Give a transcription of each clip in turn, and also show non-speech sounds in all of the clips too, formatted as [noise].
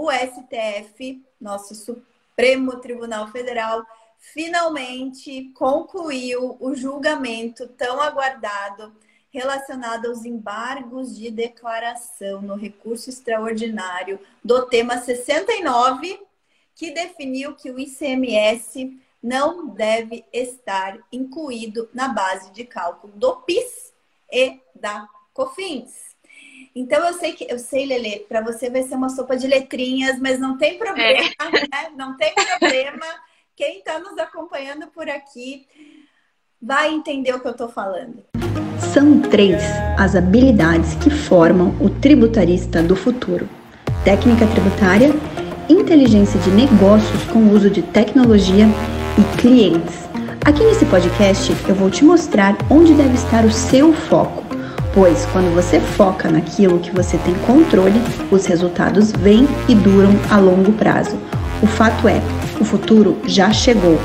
o STF, nosso Supremo Tribunal Federal, finalmente concluiu o julgamento tão aguardado relacionado aos embargos de declaração no recurso extraordinário do tema 69, que definiu que o ICMS não deve estar incluído na base de cálculo do PIS e da COFINS. Então eu sei que eu sei, Lele, para você vai ser uma sopa de letrinhas, mas não tem problema, é. [laughs] né? Não tem problema. Quem está nos acompanhando por aqui vai entender o que eu estou falando. São três as habilidades que formam o tributarista do futuro: técnica tributária, inteligência de negócios com uso de tecnologia e clientes. Aqui nesse podcast eu vou te mostrar onde deve estar o seu foco, pois quando você foca naquilo que você tem controle, os resultados vêm e duram a longo prazo. O fato é, o futuro já chegou.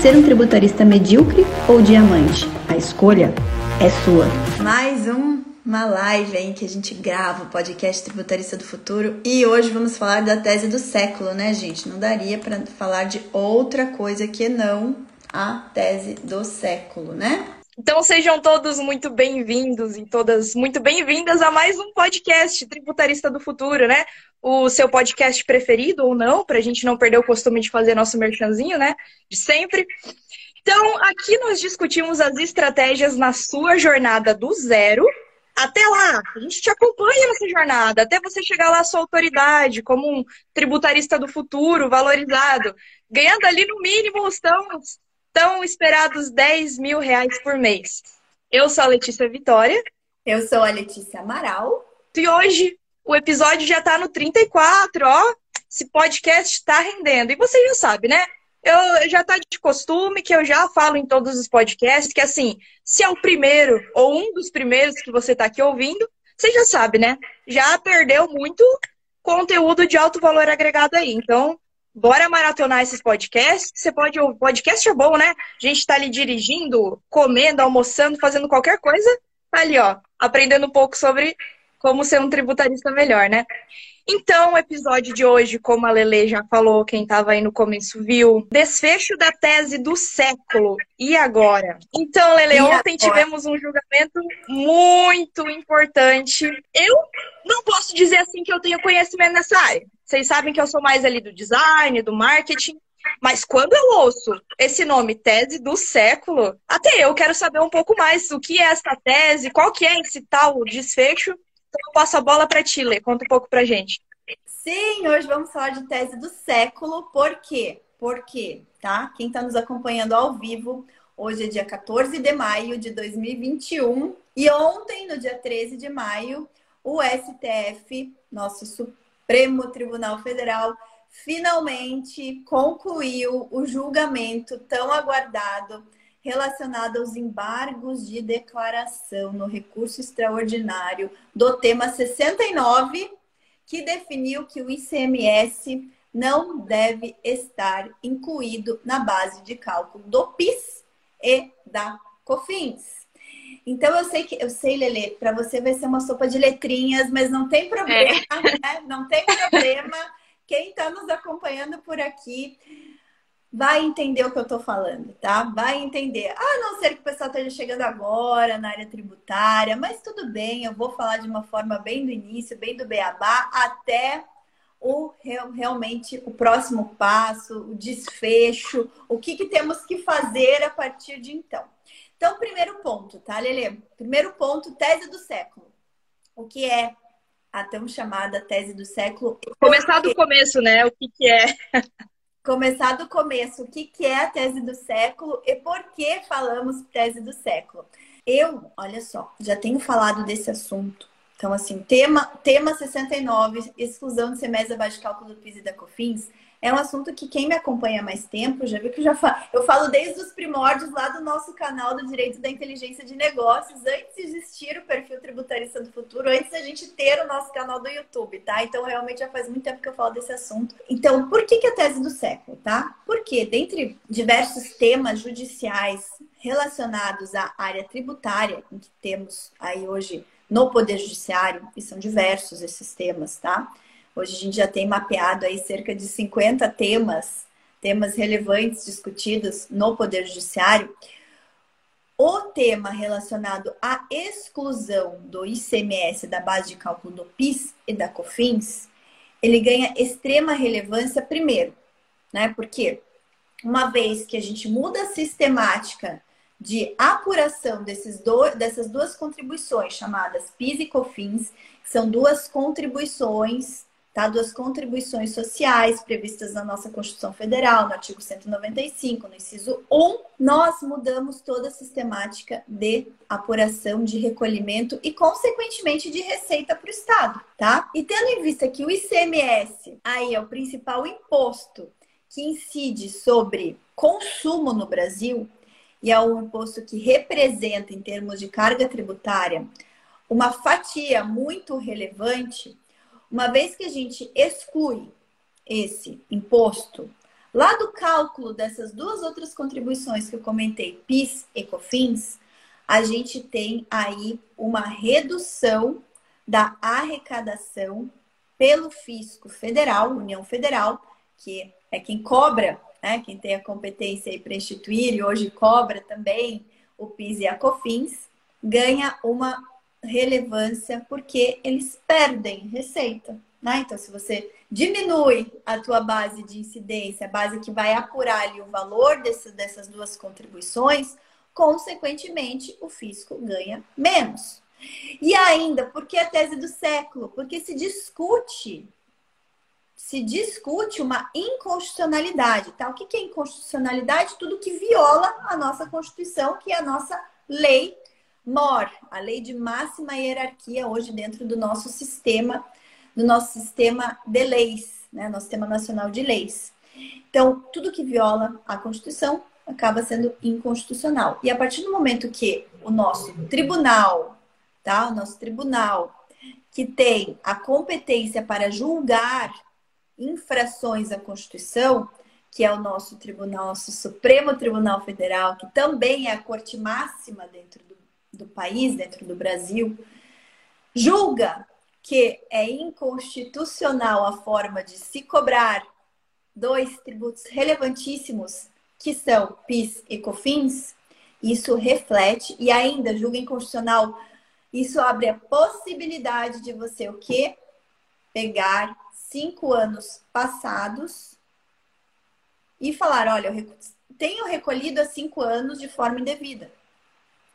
Ser um tributarista medíocre ou diamante? A escolha é sua. Mais um, uma live aí que a gente grava o podcast Tributarista do Futuro e hoje vamos falar da tese do século, né, gente? Não daria para falar de outra coisa que não a tese do século, né? Então sejam todos muito bem-vindos e todas muito bem-vindas a mais um podcast Tributarista do Futuro, né? O seu podcast preferido ou não, para a gente não perder o costume de fazer nosso merchanzinho, né? De sempre. Então, aqui nós discutimos as estratégias na sua jornada do zero até lá. A gente te acompanha nessa jornada, até você chegar lá à sua autoridade, como um tributarista do futuro, valorizado, ganhando ali no mínimo os tão, tão esperados 10 mil reais por mês. Eu sou a Letícia Vitória. Eu sou a Letícia Amaral. E hoje o episódio já está no 34, ó. Esse podcast está rendendo. E você já sabe, né? eu já tá de costume que eu já falo em todos os podcasts que assim, se é o primeiro ou um dos primeiros que você tá aqui ouvindo, você já sabe, né? Já perdeu muito conteúdo de alto valor agregado aí. Então, bora maratonar esses podcasts. Você pode ouvir, podcast é bom, né? A gente tá ali dirigindo, comendo, almoçando, fazendo qualquer coisa, tá ali, ó, aprendendo um pouco sobre como ser um tributarista melhor, né? Então, o episódio de hoje, como a Lele já falou, quem estava aí no começo viu, desfecho da tese do século. E agora? Então, Lele, e ontem agora? tivemos um julgamento muito importante. Eu não posso dizer assim que eu tenho conhecimento nessa área. Vocês sabem que eu sou mais ali do design, do marketing. Mas quando eu ouço esse nome, tese do século, até eu quero saber um pouco mais o que é essa tese, qual que é esse tal desfecho. Então eu passo a bola para ti, Lê. Conta um pouco pra gente. Sim, hoje vamos falar de tese do século. Por quê? Por quê? Tá? Quem está nos acompanhando ao vivo, hoje é dia 14 de maio de 2021 e ontem, no dia 13 de maio, o STF, nosso Supremo Tribunal Federal, finalmente concluiu o julgamento tão aguardado relacionada aos embargos de declaração no recurso extraordinário do tema 69, que definiu que o ICMS não deve estar incluído na base de cálculo do PIS e da COFINS. Então eu sei que eu sei, Lele, para você vai ser uma sopa de letrinhas, mas não tem problema, é. [laughs] né? Não tem problema. Quem está nos acompanhando por aqui vai entender o que eu estou falando, tá? Vai entender. A não ser que o pessoal esteja chegando agora na área tributária, mas tudo bem, eu vou falar de uma forma bem do início, bem do beabá, até o realmente o próximo passo, o desfecho, o que, que temos que fazer a partir de então. Então, primeiro ponto, tá, Lele? Primeiro ponto, tese do século. O que é a tão chamada tese do século? Começar do começo, né? O que, que é? [laughs] começar do começo, o que, que é a tese do século e por que falamos tese do século. Eu, olha só, já tenho falado desse assunto. Então, assim, tema, tema 69, exclusão de semestre abaixo de cálculo do PIS e da COFINS, é um assunto que quem me acompanha há mais tempo já viu que eu já falo, eu falo desde os primórdios lá do nosso canal do Direito da Inteligência de Negócios, antes de existir o perfil Tributarista do Futuro, antes da gente ter o nosso canal do YouTube, tá? Então, realmente já faz muito tempo que eu falo desse assunto. Então, por que, que a tese do século, tá? Porque, dentre diversos temas judiciais relacionados à área tributária, em que temos aí hoje no Poder Judiciário, e são diversos esses temas, tá? Hoje a gente já tem mapeado aí cerca de 50 temas, temas relevantes discutidos no Poder Judiciário. O tema relacionado à exclusão do ICMS da base de cálculo do PIS e da COFINS, ele ganha extrema relevância primeiro, né? Porque uma vez que a gente muda a sistemática de apuração desses do, dessas duas contribuições chamadas PIS e COFINS, que são duas contribuições tá? Duas contribuições sociais previstas na nossa Constituição Federal, no artigo 195, no inciso 1, nós mudamos toda a sistemática de apuração de recolhimento e, consequentemente, de receita para o Estado, tá? E tendo em vista que o ICMS aí é o principal imposto que incide sobre consumo no Brasil, e é um imposto que representa, em termos de carga tributária, uma fatia muito relevante, uma vez que a gente exclui esse imposto, lá do cálculo dessas duas outras contribuições que eu comentei, PIS e COFINS, a gente tem aí uma redução da arrecadação pelo fisco federal, União Federal, que é quem cobra, né, quem tem a competência para instituir e hoje cobra também o PIS e a COFINS, ganha uma relevância porque eles perdem receita. Né? Então, se você diminui a tua base de incidência, a base que vai apurar ali o valor desse, dessas duas contribuições, consequentemente, o fisco ganha menos. E ainda, por que a tese do século? Porque se discute se discute uma inconstitucionalidade, tá? O que é inconstitucionalidade? Tudo que viola a nossa Constituição, que é a nossa lei MOR, a lei de máxima hierarquia hoje dentro do nosso sistema, do nosso sistema de leis, né? Nosso sistema nacional de leis. Então, tudo que viola a Constituição acaba sendo inconstitucional. E a partir do momento que o nosso tribunal, tá? O nosso tribunal que tem a competência para julgar infrações à Constituição, que é o nosso tribunal, nosso Supremo Tribunal Federal, que também é a corte máxima dentro do do país, dentro do Brasil, julga que é inconstitucional a forma de se cobrar dois tributos relevantíssimos, que são PIS e COFINS, isso reflete e ainda julga inconstitucional, isso abre a possibilidade de você o quê? Pegar cinco anos passados e falar, olha, eu tenho recolhido há cinco anos de forma indevida,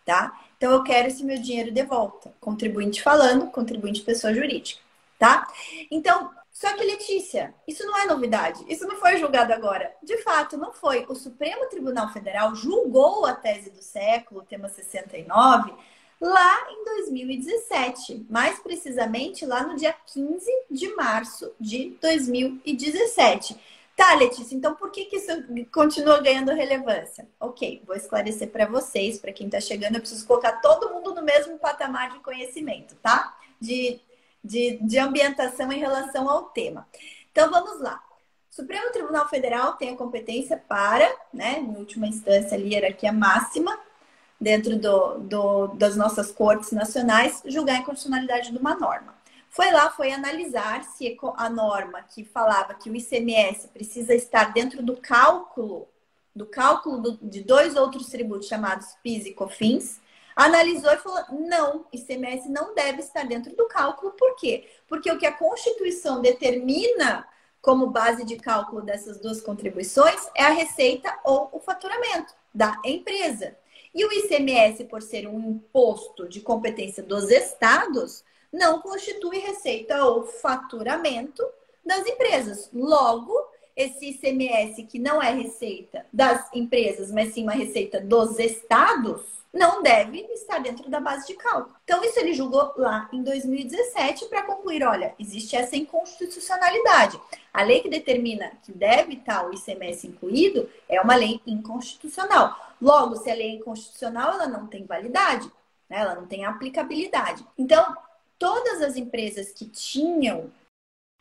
tá? Então eu quero esse meu dinheiro de volta. Contribuinte falando, contribuinte pessoa jurídica, tá? Então, só que Letícia, isso não é novidade. Isso não foi julgado agora. De fato, não foi. O Supremo Tribunal Federal julgou a tese do século, tema 69, lá em 2017, mais precisamente lá no dia 15 de março de 2017. Tá, Letícia, então por que, que isso continua ganhando relevância? Ok, vou esclarecer para vocês, para quem está chegando, eu preciso colocar todo mundo no mesmo patamar de conhecimento, tá? De, de, de ambientação em relação ao tema. Então vamos lá. O Supremo Tribunal Federal tem a competência para, né, em última instância, ali, hierarquia máxima, dentro do, do, das nossas cortes nacionais, julgar a inconstitucionalidade de uma norma foi lá, foi analisar se a norma que falava que o ICMS precisa estar dentro do cálculo, do cálculo de dois outros tributos chamados PIS e COFINS, analisou e falou: não, ICMS não deve estar dentro do cálculo. Por quê? Porque o que a Constituição determina como base de cálculo dessas duas contribuições é a receita ou o faturamento da empresa. E o ICMS, por ser um imposto de competência dos estados, não constitui receita ou faturamento das empresas. Logo, esse ICMS, que não é receita das empresas, mas sim uma receita dos estados, não deve estar dentro da base de cálculo. Então, isso ele julgou lá em 2017 para concluir: olha, existe essa inconstitucionalidade. A lei que determina que deve estar o ICMS incluído é uma lei inconstitucional. Logo, se a lei é inconstitucional, ela não tem validade, né? ela não tem aplicabilidade. Então, todas as empresas que tinham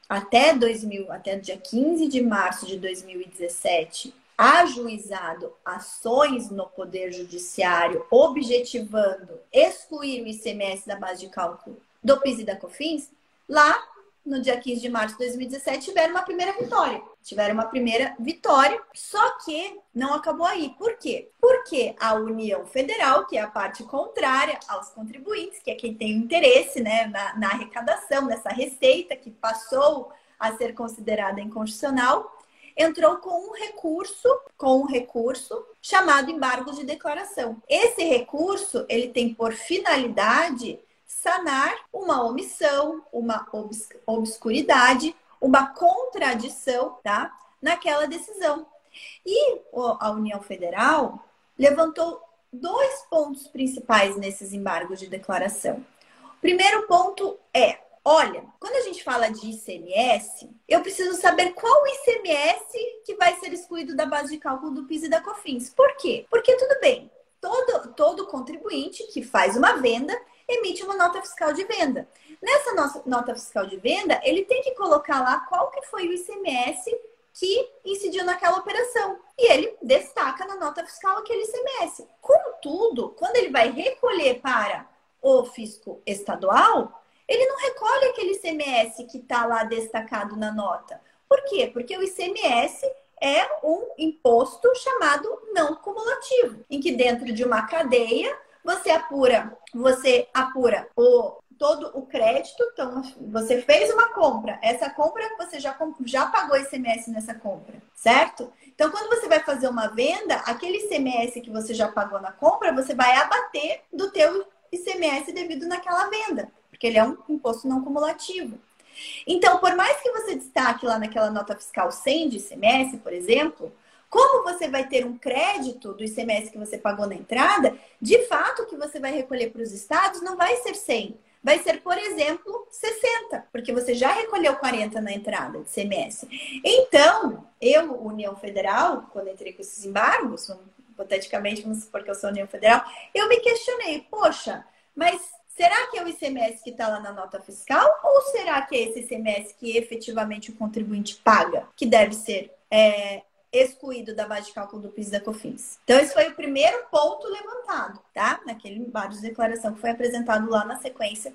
até 2000, até dia 15 de março de 2017, ajuizado ações no Poder Judiciário objetivando excluir o ICMS da base de cálculo do PIS e da COFINS, lá no dia 15 de março de 2017, tiveram uma primeira vitória. Tiveram uma primeira vitória, só que não acabou aí. Por quê? Porque a União Federal, que é a parte contrária aos contribuintes, que é quem tem interesse né, na, na arrecadação dessa receita que passou a ser considerada inconstitucional, entrou com um recurso, com um recurso chamado embargo de declaração. Esse recurso, ele tem por finalidade sanar uma omissão, uma obs obscuridade, uma contradição, tá? Naquela decisão. E a União Federal levantou dois pontos principais nesses embargos de declaração. O primeiro ponto é Olha, quando a gente fala de ICMS, eu preciso saber qual ICMS que vai ser excluído da base de cálculo do PIS e da COFINS. Por quê? Porque tudo bem, todo, todo contribuinte que faz uma venda emite uma nota fiscal de venda. Nessa nossa nota fiscal de venda, ele tem que colocar lá qual que foi o ICMS que incidiu naquela operação. E ele destaca na nota fiscal aquele ICMS. Contudo, quando ele vai recolher para o fisco estadual, ele não recolhe aquele ICMS que está lá destacado na nota. Por quê? Porque o ICMS é um imposto chamado não cumulativo, em que dentro de uma cadeia você apura, você apura o todo o crédito, então você fez uma compra, essa compra você já, já pagou ICMS nessa compra, certo? Então, quando você vai fazer uma venda, aquele ICMS que você já pagou na compra, você vai abater do teu ICMS devido naquela venda porque ele é um imposto não cumulativo. Então, por mais que você destaque lá naquela nota fiscal 100 de ICMS, por exemplo, como você vai ter um crédito do ICMS que você pagou na entrada, de fato o que você vai recolher para os estados não vai ser 100, vai ser, por exemplo, 60, porque você já recolheu 40 na entrada de ICMS. Então, eu, União Federal, quando entrei com esses embargos, hipoteticamente, vamos supor que eu sou União Federal, eu me questionei, poxa, mas Será que é o ICMS que está lá na nota fiscal ou será que é esse ICMS que efetivamente o contribuinte paga, que deve ser é, excluído da base de cálculo do PIS da COFINS? Então, esse foi o primeiro ponto levantado, tá? Naquele embargo de declaração que foi apresentado lá na sequência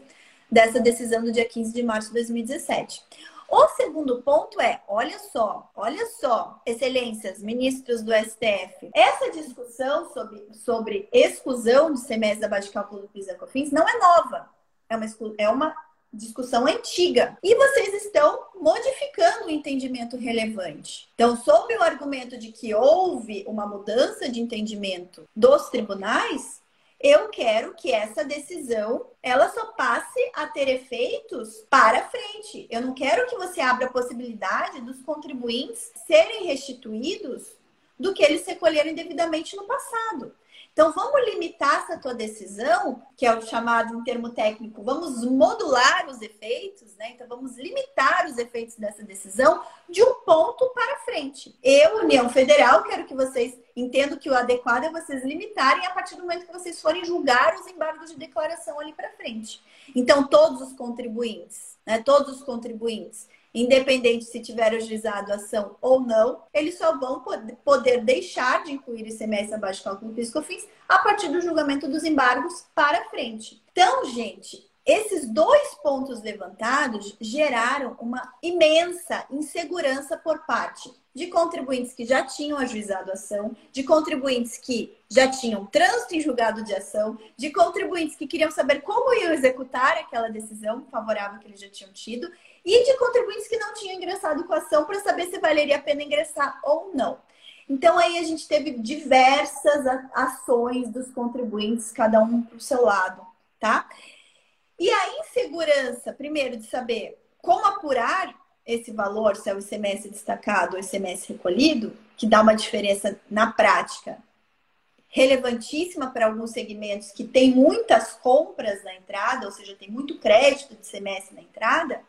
dessa decisão do dia 15 de março de 2017. O segundo ponto é, olha só, olha só, excelências, ministros do STF, essa discussão sobre, sobre exclusão de semestre da base de cálculo do PIS e COFINS não é nova. É uma, é uma discussão antiga. E vocês estão modificando o entendimento relevante. Então, sob o argumento de que houve uma mudança de entendimento dos tribunais, eu quero que essa decisão ela só passe a ter efeitos para frente. Eu não quero que você abra a possibilidade dos contribuintes serem restituídos do que eles recolheram indevidamente no passado. Então, vamos limitar essa tua decisão, que é o chamado em termo técnico, vamos modular os efeitos, né? Então, vamos limitar os efeitos dessa decisão de um ponto para frente. Eu, União Federal, quero que vocês entendam que o adequado é vocês limitarem a partir do momento que vocês forem julgar os embargos de declaração ali para frente. Então, todos os contribuintes, né? Todos os contribuintes independente se tiver ajuizado a ação ou não, eles só vão poder deixar de incluir ICMS abaixo de cálculo PIS/COFINS a partir do julgamento dos embargos para frente. Então, gente, esses dois pontos levantados geraram uma imensa insegurança por parte de contribuintes que já tinham ajuizado ação, de contribuintes que já tinham trânsito em julgado de ação, de contribuintes que queriam saber como iam executar aquela decisão favorável que eles já tinham tido e de contribuintes que não tinham ingressado com a ação para saber se valeria a pena ingressar ou não. Então aí a gente teve diversas ações dos contribuintes, cada um para o seu lado, tá? E a insegurança, primeiro, de saber como apurar esse valor, se é o ICMS destacado ou ICMS recolhido, que dá uma diferença na prática relevantíssima para alguns segmentos que tem muitas compras na entrada, ou seja, tem muito crédito de ICMS na entrada,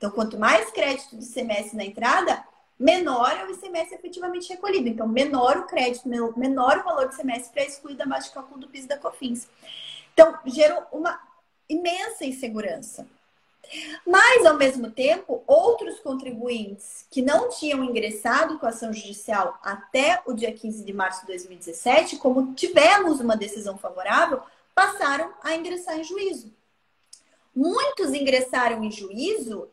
então, quanto mais crédito de ICMS na entrada, menor é o ICMS efetivamente recolhido. Então, menor o crédito, menor o valor do ICMS para excluir da base de cálculo do PIS e da COFINS. Então, gerou uma imensa insegurança. Mas, ao mesmo tempo, outros contribuintes que não tinham ingressado com a ação judicial até o dia 15 de março de 2017, como tivemos uma decisão favorável, passaram a ingressar em juízo. Muitos ingressaram em juízo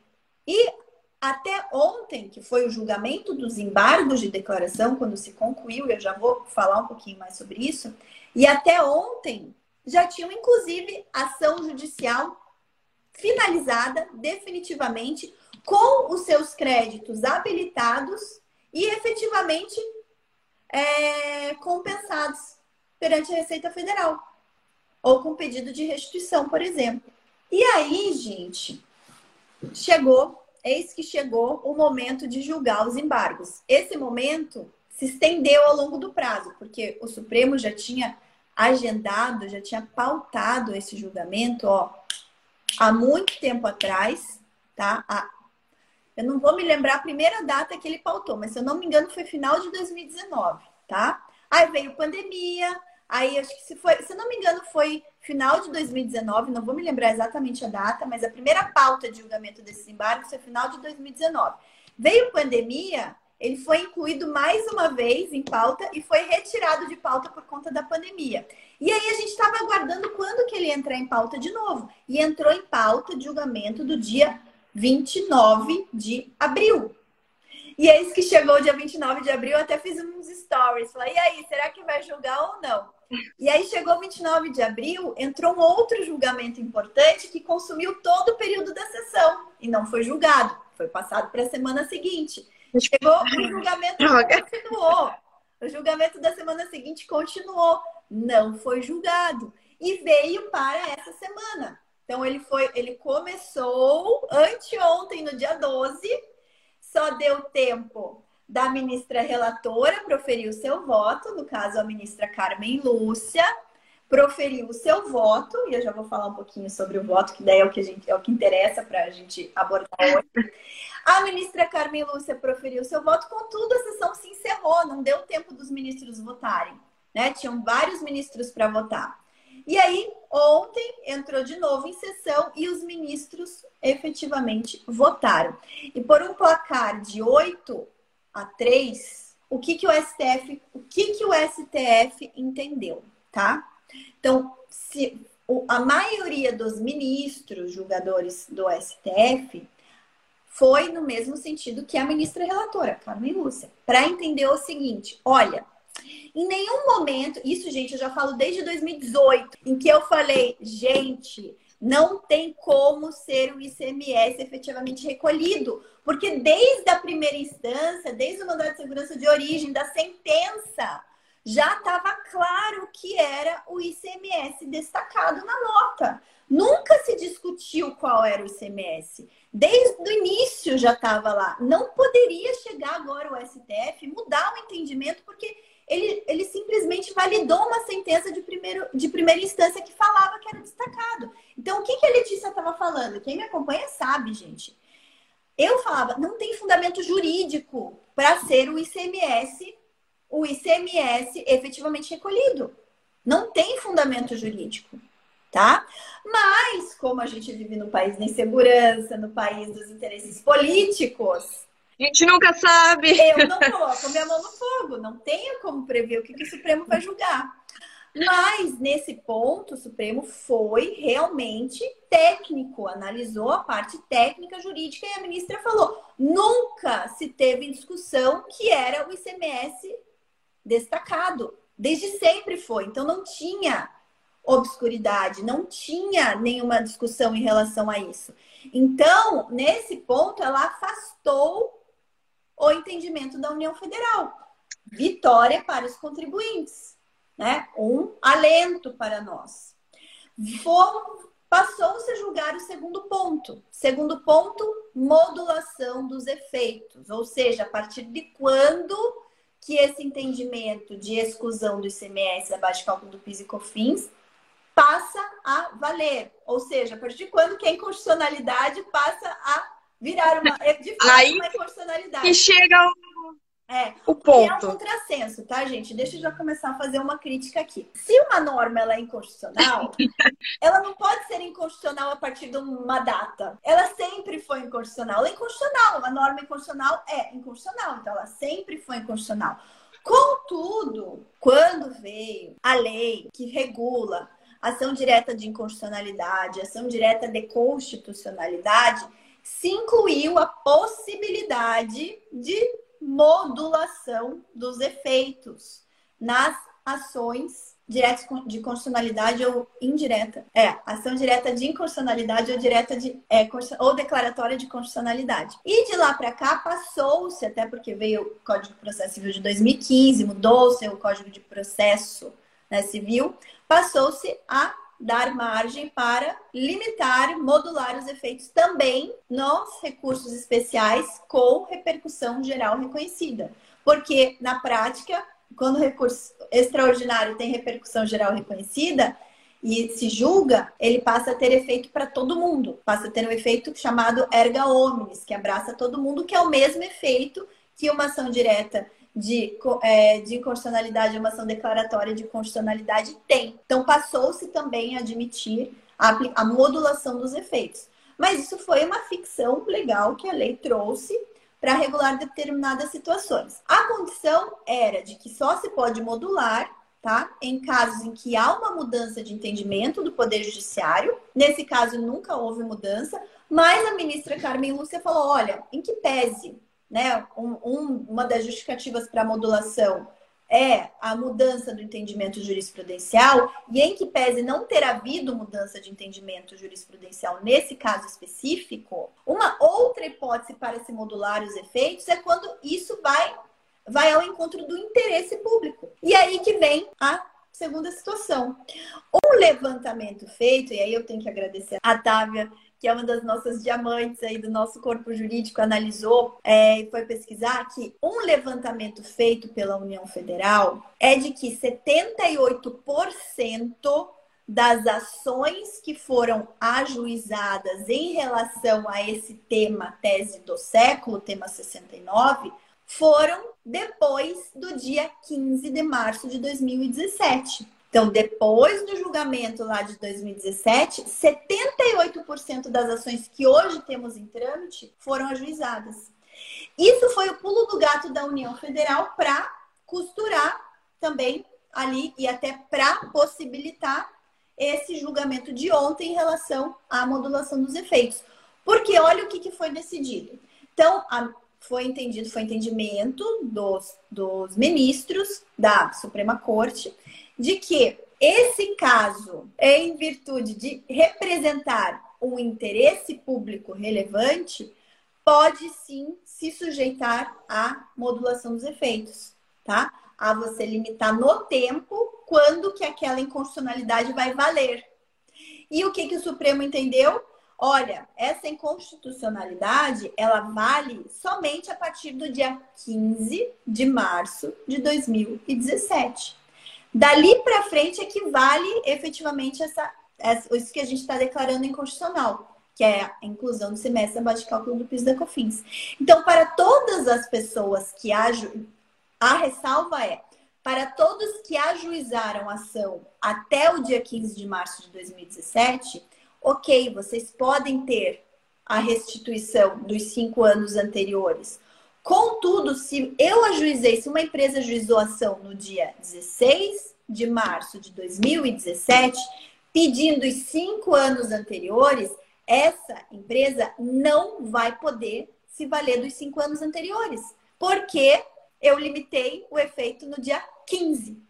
E até ontem, que foi o julgamento dos embargos de declaração, quando se concluiu, eu já vou falar um pouquinho mais sobre isso, e até ontem já tinham, inclusive, ação judicial finalizada definitivamente com os seus créditos habilitados e efetivamente é, compensados perante a Receita Federal ou com pedido de restituição, por exemplo. E aí, gente, chegou, eis que chegou o momento de julgar os embargos. Esse momento se estendeu ao longo do prazo, porque o Supremo já tinha agendado, já tinha pautado esse julgamento, ó, há muito tempo atrás, tá? eu não vou me lembrar a primeira data que ele pautou, mas se eu não me engano foi final de 2019, tá? Aí veio pandemia, aí acho que se foi, se eu não me engano foi final de 2019, não vou me lembrar exatamente a data, mas a primeira pauta de julgamento desses embargos foi final de 2019. Veio pandemia, ele foi incluído mais uma vez em pauta e foi retirado de pauta por conta da pandemia. E aí a gente estava aguardando quando que ele ia entrar em pauta de novo. E entrou em pauta de julgamento do dia 29 de abril. E é isso que chegou o dia 29 de abril, eu até fiz uns stories. Falei, e aí, será que vai julgar ou não? E aí chegou 29 de abril, entrou um outro julgamento importante que consumiu todo o período da sessão e não foi julgado. Foi passado para a semana seguinte. Chegou o julgamento continuou. O julgamento da semana seguinte continuou. Não foi julgado. E veio para essa semana. Então ele foi, ele começou anteontem, no dia 12, só deu tempo da ministra relatora proferir o seu voto, no caso a ministra Carmen Lúcia, proferiu o seu voto, e eu já vou falar um pouquinho sobre o voto, que daí é o que, a gente, é o que interessa para a gente abordar hoje. A ministra Carmen Lúcia proferiu seu voto, contudo, a sessão se encerrou, não deu tempo dos ministros votarem. Né? Tinham vários ministros para votar. E aí, ontem entrou de novo em sessão e os ministros efetivamente votaram. E por um placar de 8 a 3, o que, que o STF, o que, que o STF entendeu, tá? Então, se a maioria dos ministros, julgadores do STF, foi no mesmo sentido que a ministra relatora, Carmen Lúcia, para entender o seguinte: olha, em nenhum momento, isso, gente, eu já falo desde 2018, em que eu falei, gente, não tem como ser o ICMS efetivamente recolhido, porque desde a primeira instância, desde o mandato de segurança de origem, da sentença, já estava claro que era o ICMS destacado na nota. Nunca se discutiu qual era o ICMS. Desde o início já estava lá. Não poderia chegar agora o STF mudar o entendimento, porque ele, ele simplesmente validou uma sentença de, primeiro, de primeira instância que falava que era destacado. Então, o que, que a Letícia estava falando? Quem me acompanha sabe, gente. Eu falava, não tem fundamento jurídico para ser o ICMS, o ICMS efetivamente recolhido. Não tem fundamento jurídico tá? Mas, como a gente vive no país da insegurança, no país dos interesses políticos. A gente nunca sabe. Eu não coloco minha mão no fogo, não tenho como prever o que, que o Supremo vai julgar. Mas, nesse ponto, o Supremo foi realmente técnico, analisou a parte técnica jurídica e a ministra falou: nunca se teve em discussão que era o ICMS destacado. Desde sempre foi. Então, não tinha obscuridade, não tinha nenhuma discussão em relação a isso. Então, nesse ponto, ela afastou o entendimento da União Federal. Vitória para os contribuintes, né? Um alento para nós. Passou-se a julgar o segundo ponto. Segundo ponto, modulação dos efeitos, ou seja, a partir de quando que esse entendimento de exclusão do ICMS abaixo de cálculo do PIS e COFINS passa a valer. Ou seja, a partir de quando que a inconstitucionalidade passa a virar uma, de fato, Aí, uma inconstitucionalidade. E chega o, é, o ponto. é um contrassenso, tá, gente? Deixa eu já começar a fazer uma crítica aqui. Se uma norma ela é inconstitucional, [laughs] ela não pode ser inconstitucional a partir de uma data. Ela sempre foi inconstitucional. Ela é inconstitucional. Uma norma inconstitucional é inconstitucional. Então, ela sempre foi inconstitucional. Contudo, quando veio a lei que regula ação direta de inconstitucionalidade, ação direta de constitucionalidade, se incluiu a possibilidade de modulação dos efeitos nas ações diretas de constitucionalidade ou indireta. É, ação direta de inconstitucionalidade ou direta de é, ou declaratória de constitucionalidade. E de lá para cá passou-se, até porque veio o Código de Processo Civil de 2015, mudou-se o Código de Processo né, Civil, passou-se a dar margem para limitar, modular os efeitos também nos recursos especiais com repercussão geral reconhecida. Porque, na prática, quando o recurso extraordinário tem repercussão geral reconhecida e se julga, ele passa a ter efeito para todo mundo. Passa a ter um efeito chamado erga omnes, que abraça todo mundo, que é o mesmo efeito que uma ação direta de, é, de inconstitucionalidade, uma ação declaratória de constitucionalidade tem. Então, passou-se também a admitir a, a modulação dos efeitos. Mas isso foi uma ficção legal que a lei trouxe para regular determinadas situações. A condição era de que só se pode modular Tá? Em casos em que há uma mudança de entendimento do Poder Judiciário, nesse caso nunca houve mudança, mas a ministra Carmen Lúcia falou: olha, em que pese né, um, um, uma das justificativas para a modulação é a mudança do entendimento jurisprudencial, e em que pese não ter havido mudança de entendimento jurisprudencial nesse caso específico, uma outra hipótese para se modular os efeitos é quando isso vai, vai ao encontro do interesse público. E aí que vem a segunda situação. Um levantamento feito, e aí eu tenho que agradecer a Távia que é uma das nossas diamantes aí do nosso corpo jurídico, analisou é, e foi pesquisar que um levantamento feito pela União Federal é de que 78% das ações que foram ajuizadas em relação a esse tema tese do século, tema 69, foram depois do dia 15 de março de 2017. Então, depois do julgamento lá de 2017, 78% das ações que hoje temos em trâmite foram ajuizadas. Isso foi o pulo do gato da União Federal para costurar também ali e até para possibilitar esse julgamento de ontem em relação à modulação dos efeitos. Porque olha o que, foi decidido. Então, a, foi entendido, foi entendimento dos, dos ministros da Suprema Corte de que esse caso, em virtude de representar um interesse público relevante, pode sim se sujeitar à modulação dos efeitos, tá? A você limitar no tempo quando que aquela inconstitucionalidade vai valer. E o que, que o Supremo entendeu? Olha, essa inconstitucionalidade, ela vale somente a partir do dia 15 de março de 2017. Dali para frente é que vale efetivamente essa, essa isso que a gente está declarando inconstitucional, que é a inclusão do semestre abaixo de cálculo do piso da COFINS. Então, para todas as pessoas que aju... a ressalva é para todos que ajuizaram ação até o dia 15 de março de 2017, ok, vocês podem ter a restituição dos cinco anos anteriores. Contudo, se eu ajuizei, se uma empresa ajuizou ação no dia 16 de março de 2017, pedindo os cinco anos anteriores, essa empresa não vai poder se valer dos cinco anos anteriores, porque eu limitei o efeito no dia 15.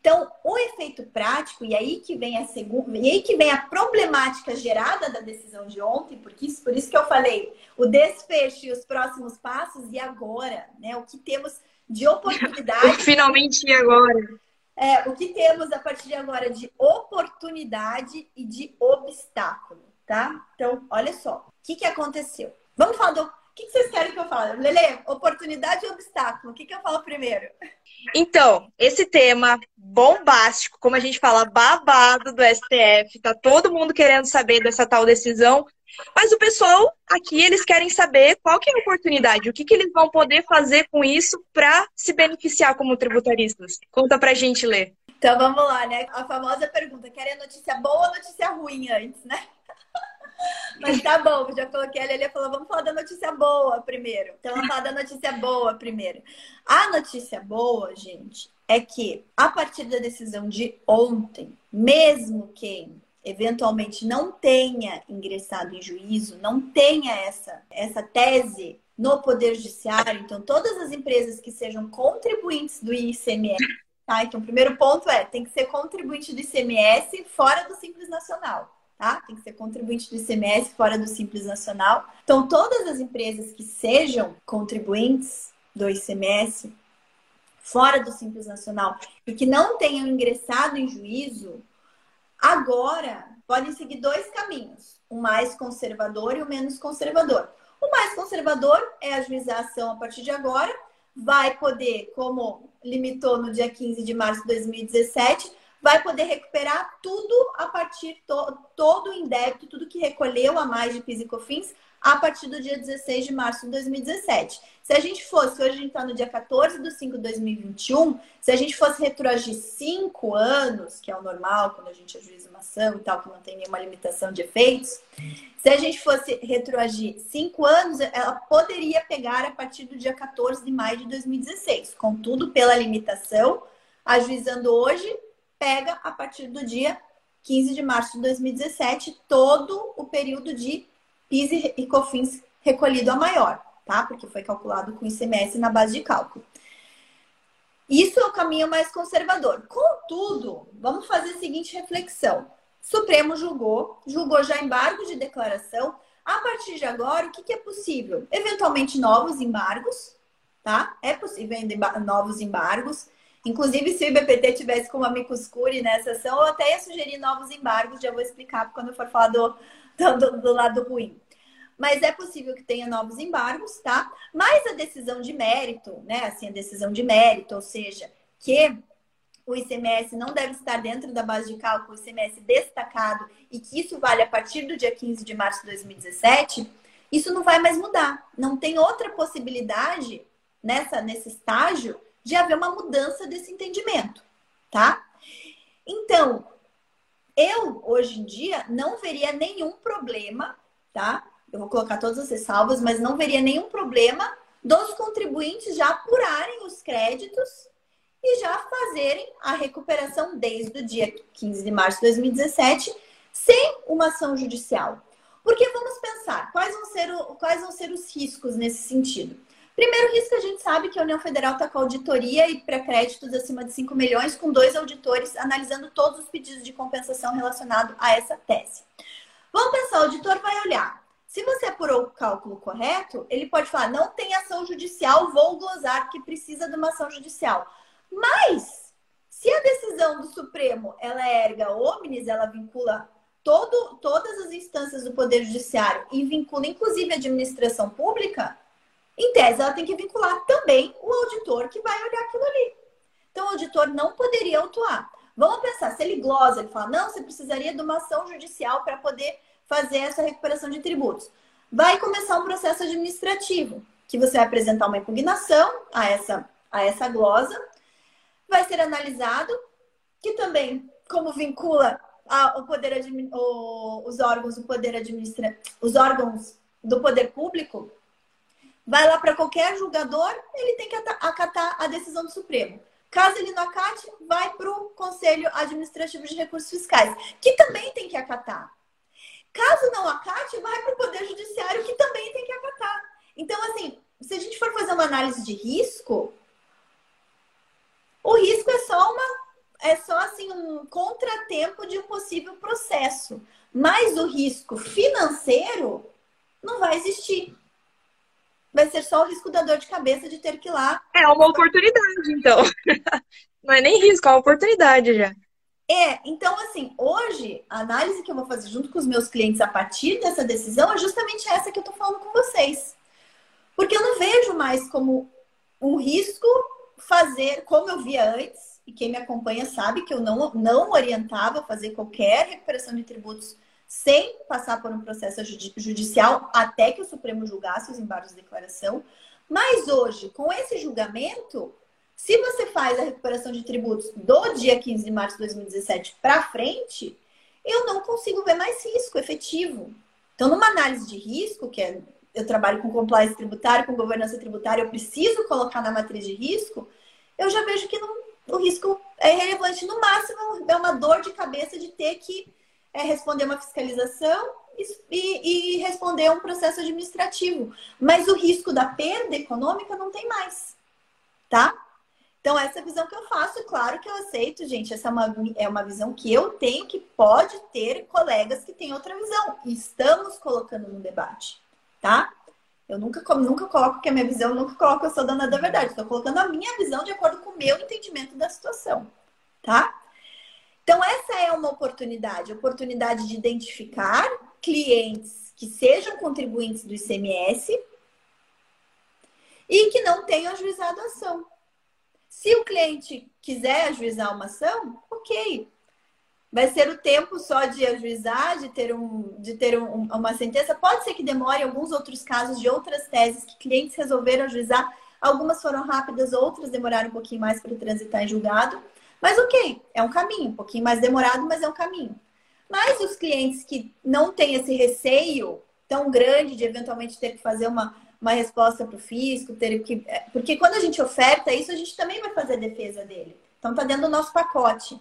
Então, o efeito prático, e aí que vem a segunda, e aí que vem a problemática gerada da decisão de ontem, porque isso, por isso que eu falei, o desfecho e os próximos passos, e agora, né? O que temos de oportunidade. [laughs] Finalmente e agora. É, o que temos a partir de agora de oportunidade e de obstáculo, tá? Então, olha só, o que, que aconteceu? Vamos falar do que, que vocês querem que eu fale? Lele, oportunidade e obstáculo. O que, que eu falo primeiro? Então, esse tema bombástico, como a gente fala, babado do STF, tá todo mundo querendo saber dessa tal decisão, mas o pessoal aqui, eles querem saber qual que é a oportunidade, o que, que eles vão poder fazer com isso para se beneficiar como tributaristas. Conta pra gente, Lê. Então vamos lá, né? A famosa pergunta: querem notícia boa ou notícia ruim antes, né? Mas tá bom, já coloquei ali, ele falou, vamos falar da notícia boa primeiro. Então vamos falar da notícia boa primeiro. A notícia boa, gente, é que a partir da decisão de ontem, mesmo que eventualmente não tenha ingressado em juízo, não tenha essa, essa tese no Poder Judiciário, então todas as empresas que sejam contribuintes do ICMS, tá? Então, o primeiro ponto é, tem que ser contribuinte do ICMS fora do Simples Nacional. Tá? Tem que ser contribuinte do ICMS fora do Simples Nacional. Então, todas as empresas que sejam contribuintes do ICMS fora do Simples Nacional e que não tenham ingressado em juízo, agora podem seguir dois caminhos: o mais conservador e o menos conservador. O mais conservador é ajuizar a ação a partir de agora, vai poder, como limitou no dia 15 de março de 2017, vai poder recuperar tudo a partir to, todo o indébito, tudo que recolheu a mais de PIS e COFINS a partir do dia 16 de março de 2017. Se a gente fosse, hoje a gente está no dia 14 de 5 de 2021, se a gente fosse retroagir cinco anos, que é o normal quando a gente ajuiza uma ação e tal, que não tem nenhuma limitação de efeitos, se a gente fosse retroagir cinco anos, ela poderia pegar a partir do dia 14 de maio de 2016. Contudo, pela limitação, ajuizando hoje, pega a partir do dia 15 de março de 2017 todo o período de PIS e COFINS recolhido a maior, tá? Porque foi calculado com ICMS na base de cálculo. Isso é o caminho mais conservador. Contudo, vamos fazer a seguinte reflexão. Supremo julgou, julgou já embargo de declaração. A partir de agora, o que, que é possível? Eventualmente novos embargos, tá? É possível novos embargos. Inclusive, se o IBPT tivesse como amicus curi nessa ação, eu até ia sugerir novos embargos, já vou explicar quando eu for falar do, do, do lado ruim. Mas é possível que tenha novos embargos, tá? Mas a decisão de mérito, né? Assim, a decisão de mérito, ou seja, que o ICMS não deve estar dentro da base de cálculo, o ICMS destacado, e que isso vale a partir do dia 15 de março de 2017, isso não vai mais mudar. Não tem outra possibilidade nessa, nesse estágio de haver uma mudança desse entendimento, tá? Então, eu, hoje em dia, não veria nenhum problema, tá? Eu vou colocar todas as ressalvas, mas não veria nenhum problema dos contribuintes já apurarem os créditos e já fazerem a recuperação desde o dia 15 de março de 2017 sem uma ação judicial. Porque vamos pensar, quais vão ser, o, quais vão ser os riscos nesse sentido? Primeiro risco, a gente sabe que a União Federal está com auditoria e pré-créditos acima de 5 milhões, com dois auditores analisando todos os pedidos de compensação relacionados a essa tese. Vamos pensar, o auditor vai olhar. Se você apurou o cálculo correto, ele pode falar, não tem ação judicial, vou glosar que precisa de uma ação judicial. Mas, se a decisão do Supremo, ela é erga omnes, ela vincula todo, todas as instâncias do Poder Judiciário e vincula inclusive a administração pública, em tese, ela tem que vincular também o auditor que vai olhar aquilo ali. Então, o auditor não poderia autuar. Vamos pensar, se ele glosa, ele fala, não, você precisaria de uma ação judicial para poder fazer essa recuperação de tributos. Vai começar um processo administrativo, que você vai apresentar uma impugnação a essa, a essa glosa, vai ser analisado, que também, como vincula a, o poder o, os órgãos do poder administra os órgãos do poder público, vai lá para qualquer julgador, ele tem que acatar a decisão do Supremo. Caso ele não acate, vai para o Conselho Administrativo de Recursos Fiscais, que também tem que acatar. Caso não acate, vai para o Poder Judiciário, que também tem que acatar. Então, assim, se a gente for fazer uma análise de risco, o risco é só uma é só assim um contratempo de um possível processo, mas o risco financeiro não vai existir vai ser só o risco da dor de cabeça de ter que ir lá. É uma oportunidade, então. [laughs] Não é nem risco, é uma oportunidade já. É, então assim, hoje a análise que eu vou fazer junto com os meus clientes a partir dessa decisão é justamente essa que eu tô falando com vocês. Porque eu não vejo mais como um risco fazer como eu via antes, e quem me acompanha sabe que eu não, não orientava fazer qualquer recuperação de tributos sem passar por um processo judicial até que o Supremo julgasse os embargos de declaração. Mas hoje, com esse julgamento, se você faz a recuperação de tributos do dia 15 de março de 2017 para frente, eu não consigo ver mais risco efetivo. Então, numa análise de risco, que é eu trabalho com compliance tributário, com governança tributária, eu preciso colocar na matriz de risco, eu já vejo que não, o risco é relevante. No máximo, é uma dor de cabeça de ter que é responder uma fiscalização e, e responder um processo administrativo. Mas o risco da perda econômica não tem mais, tá? Então, essa é a visão que eu faço, claro que eu aceito, gente. Essa é uma, é uma visão que eu tenho, que pode ter colegas que têm outra visão. E estamos colocando no debate, tá? Eu nunca, nunca coloco que a minha visão, nunca coloco eu sou dona da verdade. Estou colocando a minha visão de acordo com o meu entendimento da situação, tá? Então, essa é uma oportunidade, oportunidade de identificar clientes que sejam contribuintes do ICMS e que não tenham ajuizado a ação. Se o cliente quiser ajuizar uma ação, ok. Vai ser o tempo só de ajuizar, de ter, um, de ter um, uma sentença. Pode ser que demore alguns outros casos de outras teses que clientes resolveram ajuizar. Algumas foram rápidas, outras demoraram um pouquinho mais para transitar em julgado. Mas ok, é um caminho, um pouquinho mais demorado, mas é um caminho. Mas os clientes que não têm esse receio tão grande de eventualmente ter que fazer uma, uma resposta para o fisco, ter que. É, porque quando a gente oferta isso, a gente também vai fazer a defesa dele. Então tá dentro do nosso pacote.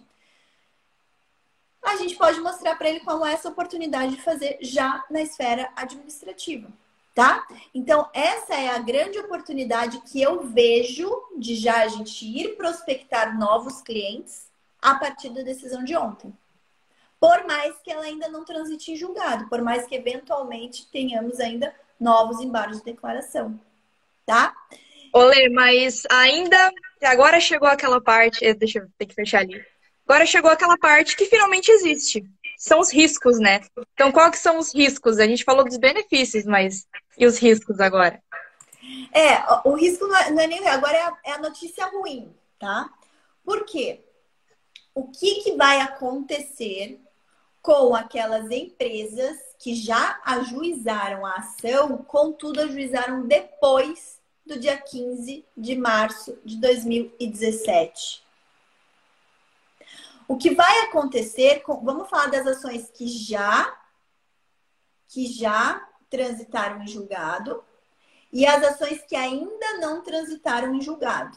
A gente pode mostrar para ele qual é essa oportunidade de fazer já na esfera administrativa tá? Então, essa é a grande oportunidade que eu vejo de já a gente ir prospectar novos clientes a partir da decisão de ontem. Por mais que ela ainda não transite em julgado, por mais que eventualmente tenhamos ainda novos embargos de declaração, tá? Olê, mas ainda agora chegou aquela parte, eh, deixa eu ter que fechar ali. Agora chegou aquela parte que finalmente existe. São os riscos, né? Então, quais que são os riscos? A gente falou dos benefícios, mas e os riscos agora? É, o risco não é, não é nem agora é a, é a, notícia ruim, tá? Por quê? O que, que vai acontecer com aquelas empresas que já ajuizaram a ação, contudo ajuizaram depois do dia 15 de março de 2017? O que vai acontecer com, vamos falar das ações que já que já transitaram em julgado e as ações que ainda não transitaram em julgado,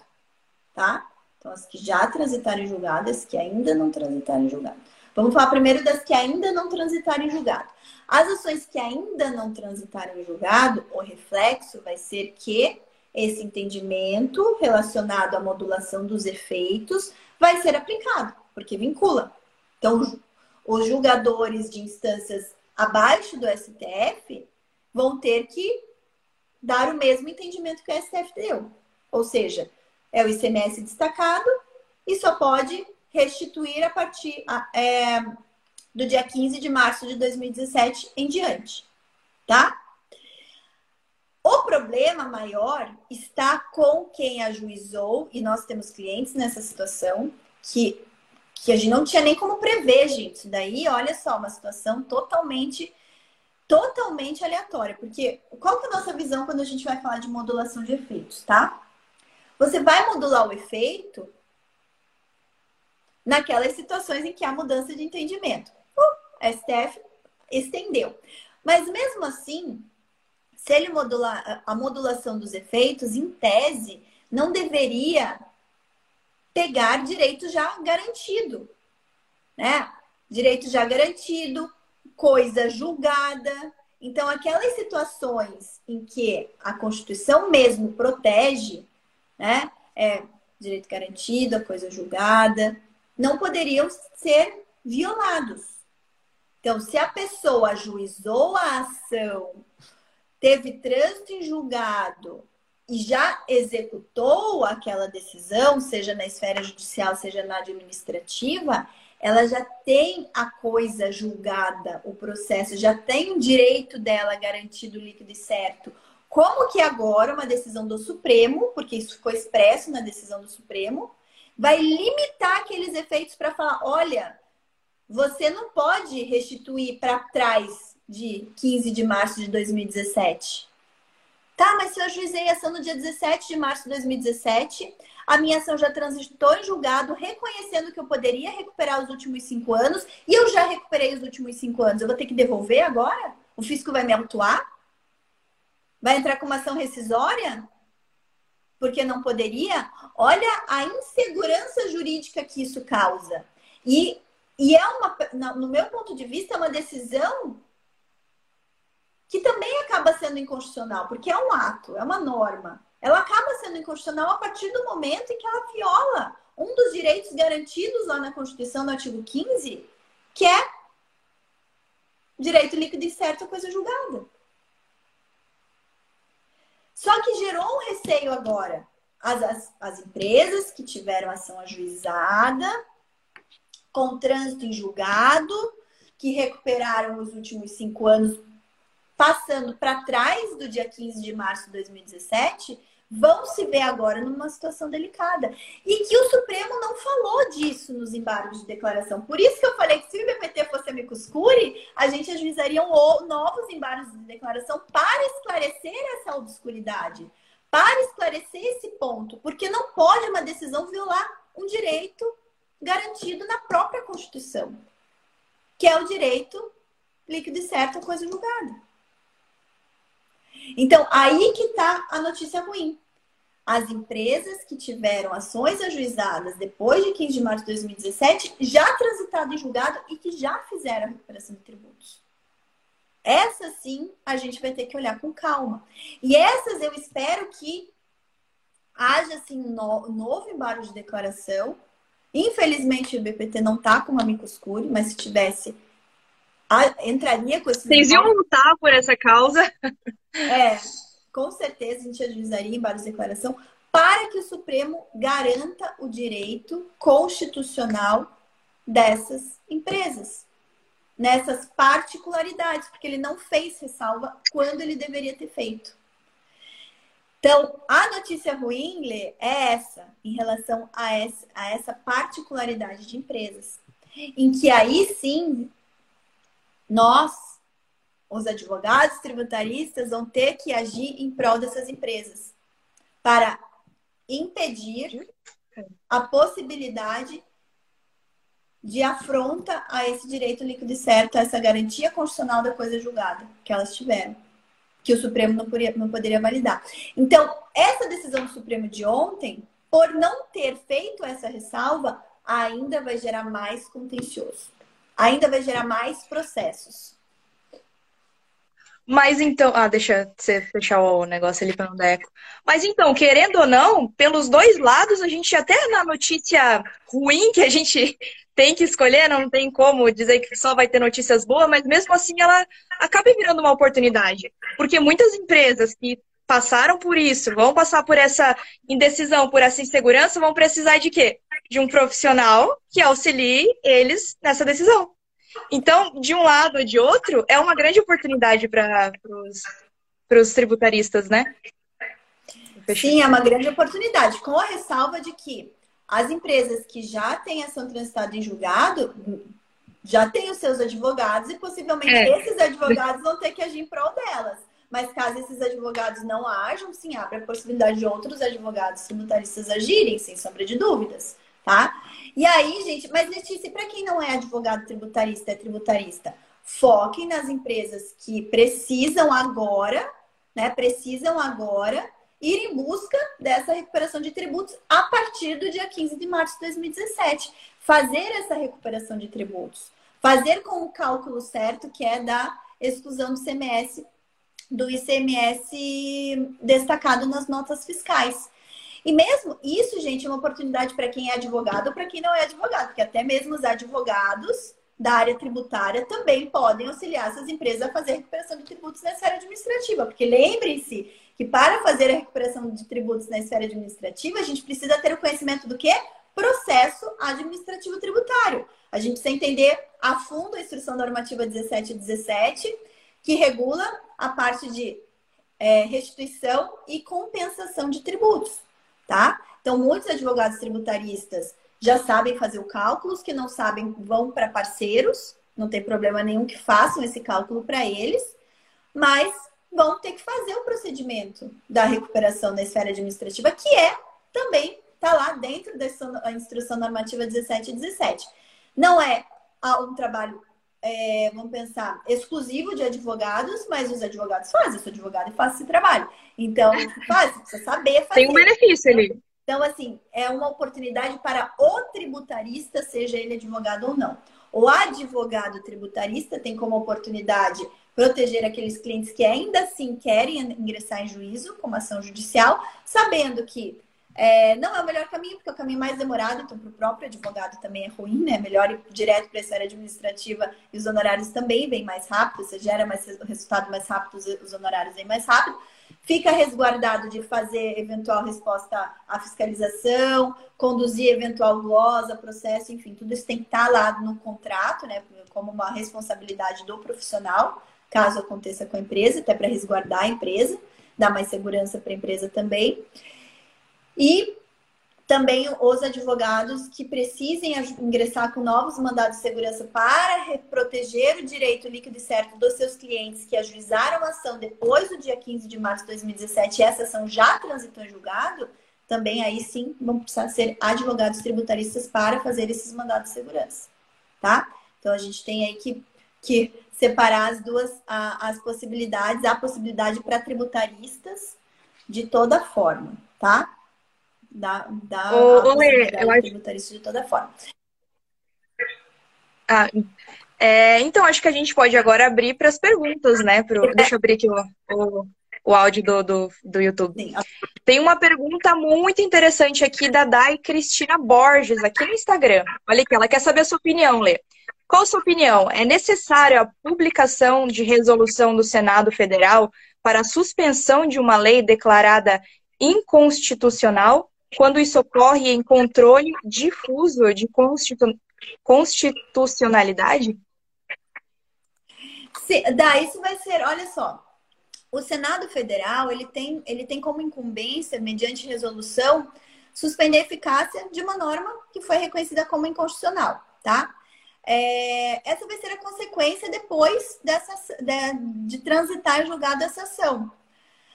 tá? Então, as que já transitaram em julgado, as que ainda não transitaram em julgado. Vamos falar primeiro das que ainda não transitaram em julgado. As ações que ainda não transitaram em julgado, o reflexo vai ser que esse entendimento relacionado à modulação dos efeitos vai ser aplicado, porque vincula. Então, os julgadores de instâncias abaixo do STF vão ter que dar o mesmo entendimento que o STF deu. Ou seja, é o ICMS destacado e só pode restituir a partir é, do dia 15 de março de 2017 em diante. Tá? O problema maior está com quem ajuizou, e nós temos clientes nessa situação, que, que a gente não tinha nem como prever, gente. Isso daí, olha só, uma situação totalmente totalmente aleatória, porque qual que é a nossa visão quando a gente vai falar de modulação de efeitos, tá? Você vai modular o efeito naquelas situações em que há mudança de entendimento. O STF estendeu. Mas mesmo assim, se ele modular a modulação dos efeitos, em tese, não deveria pegar direito já garantido, né? Direito já garantido, coisa julgada. Então, aquelas situações em que a Constituição mesmo protege, né, é direito garantido, a coisa julgada, não poderiam ser violados. Então, se a pessoa ajuizou a ação, teve trânsito em julgado e já executou aquela decisão, seja na esfera judicial, seja na administrativa, ela já tem a coisa julgada, o processo, já tem o direito dela garantido líquido e certo. Como que agora uma decisão do Supremo, porque isso ficou expresso na decisão do Supremo, vai limitar aqueles efeitos para falar, olha, você não pode restituir para trás de 15 de março de 2017. Tá, mas se eu ajuizei a ação no dia 17 de março de 2017, a minha ação já transitou em julgado, reconhecendo que eu poderia recuperar os últimos cinco anos, e eu já recuperei os últimos cinco anos. Eu vou ter que devolver agora? O fisco vai me autuar? Vai entrar com uma ação rescisória? Porque não poderia? Olha a insegurança jurídica que isso causa. E E é uma, no meu ponto de vista, é uma decisão que também acaba sendo inconstitucional, porque é um ato, é uma norma. Ela acaba sendo inconstitucional a partir do momento em que ela viola um dos direitos garantidos lá na Constituição, no artigo 15, que é direito líquido e certo a coisa julgada. Só que gerou um receio agora. As, as, as empresas que tiveram ação ajuizada, com trânsito em julgado, que recuperaram os últimos cinco anos, passando para trás do dia 15 de março de 2017, vão se ver agora numa situação delicada. E que o Supremo não falou disso nos embargos de declaração. Por isso que eu falei que se o IBPT fosse amicus curi, a gente ajuizaria novos embargos de declaração para esclarecer essa obscuridade, para esclarecer esse ponto, porque não pode uma decisão violar um direito garantido na própria Constituição, que é o direito líquido e certo à coisa julgada. Então, aí que está a notícia ruim as empresas que tiveram ações ajuizadas depois de 15 de março de 2017 já transitado em julgado e que já fizeram a recuperação de tributos. Essas sim a gente vai ter que olhar com calma. E essas eu espero que haja assim um novo embargo de declaração. Infelizmente o BPT não está com uma micoscure, mas se tivesse entraria com esse. Vocês iam lutar por essa causa? É, com certeza a gente ajuizaria em várias declaração para que o Supremo garanta o direito constitucional dessas empresas, nessas particularidades, porque ele não fez ressalva quando ele deveria ter feito. Então, a notícia ruim, Lê, é essa, em relação a essa, a essa particularidade de empresas, em que aí sim nós os advogados tributaristas vão ter que agir em prol dessas empresas para impedir a possibilidade de afronta a esse direito líquido e certo, a essa garantia constitucional da coisa julgada que elas tiveram, que o Supremo não poderia, não poderia validar. Então, essa decisão do Supremo de ontem, por não ter feito essa ressalva, ainda vai gerar mais contencioso, ainda vai gerar mais processos. Mas então. Ah, deixa você fechar o negócio ali para não dar eco. Mas então, querendo ou não, pelos dois lados, a gente até na notícia ruim que a gente [laughs] tem que escolher, não tem como dizer que só vai ter notícias boas, mas mesmo assim ela acaba virando uma oportunidade. Porque muitas empresas que passaram por isso, vão passar por essa indecisão, por essa insegurança, vão precisar de quê? De um profissional que auxilie eles nessa decisão. Então, de um lado ou de outro, é uma grande oportunidade para os tributaristas, né? Sim, é uma grande oportunidade, com a ressalva de que as empresas que já têm ação transitada em julgado já têm os seus advogados e possivelmente é. esses advogados vão ter que agir em prol delas. Mas caso esses advogados não ajam, sim, abre a possibilidade de outros advogados tributaristas agirem, sem sombra de dúvidas, tá? E aí, gente, mas Letícia, para quem não é advogado tributarista, é tributarista, foquem nas empresas que precisam agora, né? Precisam agora ir em busca dessa recuperação de tributos a partir do dia 15 de março de 2017. Fazer essa recuperação de tributos. Fazer com o cálculo certo, que é da exclusão do CMS, do ICMS destacado nas notas fiscais. E mesmo isso, gente, é uma oportunidade para quem é advogado ou para quem não é advogado, porque até mesmo os advogados da área tributária também podem auxiliar essas empresas a fazer a recuperação de tributos na esfera administrativa, porque lembrem-se que para fazer a recuperação de tributos na esfera administrativa, a gente precisa ter o conhecimento do que? Processo administrativo tributário. A gente precisa entender a fundo a instrução normativa 1717, que regula a parte de é, restituição e compensação de tributos tá? Então, muitos advogados tributaristas já sabem fazer o cálculo, os que não sabem vão para parceiros, não tem problema nenhum que façam esse cálculo para eles, mas vão ter que fazer o procedimento da recuperação da esfera administrativa, que é também está lá dentro da instrução normativa 1717. Não é um trabalho é, vamos pensar, exclusivo de advogados, mas os advogados fazem. Eu sou advogado e faço esse trabalho. Então, [laughs] faz, precisa saber fazer. Tem um benefício ali. Então, assim, é uma oportunidade para o tributarista, seja ele advogado ou não. O advogado tributarista tem como oportunidade proteger aqueles clientes que ainda assim querem ingressar em juízo, como ação judicial, sabendo que é, não é o melhor caminho, porque é o caminho mais demorado, então para o próprio advogado também é ruim, né? Melhor ir direto para essa área administrativa e os honorários também vêm mais rápido, você gera mais resultado mais rápido, os honorários vêm mais rápido. Fica resguardado de fazer eventual resposta à fiscalização, conduzir eventual glosa, processo, enfim, tudo isso tem que estar lá no contrato, né? Como uma responsabilidade do profissional, caso aconteça com a empresa, até para resguardar a empresa, dar mais segurança para a empresa também. E também os advogados que precisem ingressar com novos mandados de segurança para proteger o direito líquido e certo dos seus clientes que ajuizaram a ação depois do dia 15 de março de 2017 e essa ação já transitou em julgado, também aí sim vão precisar ser advogados tributaristas para fazer esses mandados de segurança, tá? Então a gente tem aí que, que separar as duas as possibilidades, a possibilidade para tributaristas de toda forma, tá? Da, da ô, Lê, eu acho... tributarista de toda forma. Ah, é, então, acho que a gente pode agora abrir para as perguntas, né? Pro... É. Deixa eu abrir aqui o, o, o áudio do, do, do YouTube. Sim. Tem uma pergunta muito interessante aqui da Dai Cristina Borges, aqui no Instagram. Olha aqui, ela quer saber a sua opinião, Lê. Qual a sua opinião? É necessária a publicação de resolução do Senado Federal para a suspensão de uma lei declarada inconstitucional quando isso ocorre em controle difuso de constitu... constitucionalidade? Sim, dá, isso vai ser, olha só. O Senado Federal, ele tem, ele tem como incumbência, mediante resolução, suspender a eficácia de uma norma que foi reconhecida como inconstitucional, tá? É, essa vai ser a consequência depois dessa, de, de transitar julgado essa ação.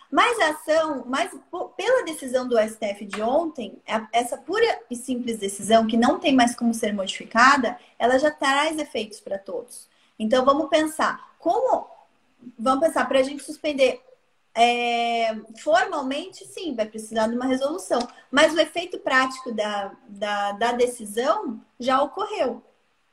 Mas a ação, mas pela decisão do STF de ontem, essa pura e simples decisão, que não tem mais como ser modificada, ela já traz efeitos para todos. Então vamos pensar, como. Vamos pensar, para a gente suspender é, formalmente, sim, vai precisar de uma resolução. Mas o efeito prático da, da, da decisão já ocorreu.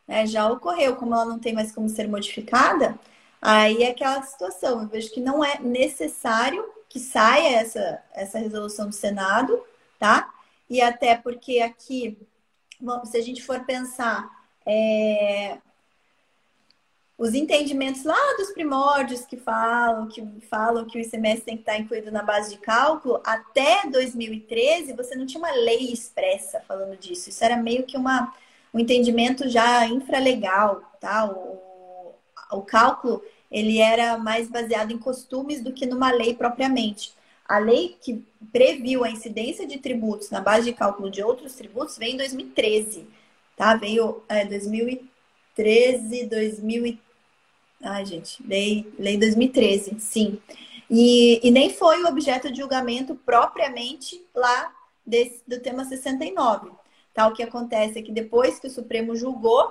Né? Já ocorreu, como ela não tem mais como ser modificada, aí é aquela situação. Eu vejo que não é necessário que saia essa, essa resolução do Senado, tá? E até porque aqui, se a gente for pensar, é, os entendimentos lá dos primórdios que falam que falam que o ICMS tem que estar incluído na base de cálculo, até 2013 você não tinha uma lei expressa falando disso. Isso era meio que uma, um entendimento já infralegal, tá? O, o cálculo ele era mais baseado em costumes do que numa lei propriamente. A lei que previu a incidência de tributos na base de cálculo de outros tributos veio em 2013, tá? Veio é, 2013, 2000 Ai, gente, lei, lei 2013, sim. E, e nem foi o objeto de julgamento propriamente lá desse, do tema 69. Tá? O que acontece é que depois que o Supremo julgou,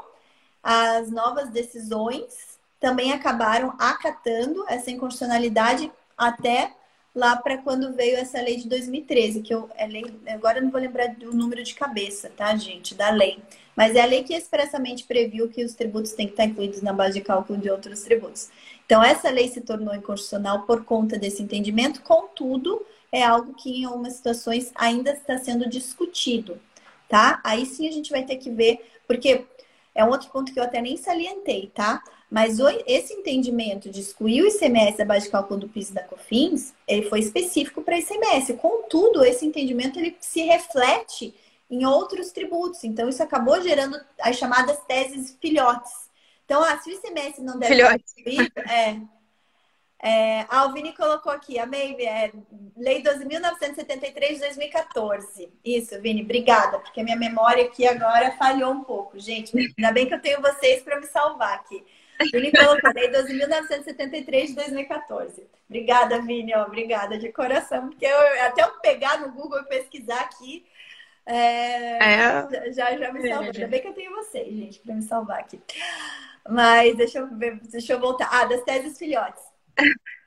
as novas decisões também acabaram acatando essa inconstitucionalidade até lá para quando veio essa lei de 2013, que eu é lei, agora eu não vou lembrar do número de cabeça, tá, gente, da lei. Mas é a lei que expressamente previu que os tributos têm que estar incluídos na base de cálculo de outros tributos. Então, essa lei se tornou inconstitucional por conta desse entendimento, contudo, é algo que em algumas situações ainda está sendo discutido, tá? Aí sim a gente vai ter que ver, porque é um outro ponto que eu até nem salientei, tá? Mas esse entendimento de excluir o ICMS da base de cálculo do PIS e da COFINS, ele foi específico para ICMS. Contudo, esse entendimento ele se reflete em outros tributos. Então, isso acabou gerando as chamadas teses filhotes. Então, ah, se o ICMS não deve Filhote. ser excluído, é, é, a Alvini colocou aqui, a Maybe, é Lei 12.973 de 2014. Isso, Vini, obrigada, porque a minha memória aqui agora falhou um pouco. Gente, ainda bem que eu tenho vocês para me salvar aqui. Vini colocou Lei 12.973 de 2014. Obrigada, Vini, ó, obrigada de coração, porque eu, até eu pegar no Google e pesquisar aqui, é, é. Já, já me salvou. Ainda bem que eu tenho vocês, gente, para me salvar aqui. Mas deixa eu ver, deixa eu voltar. Ah, das teses filhotes.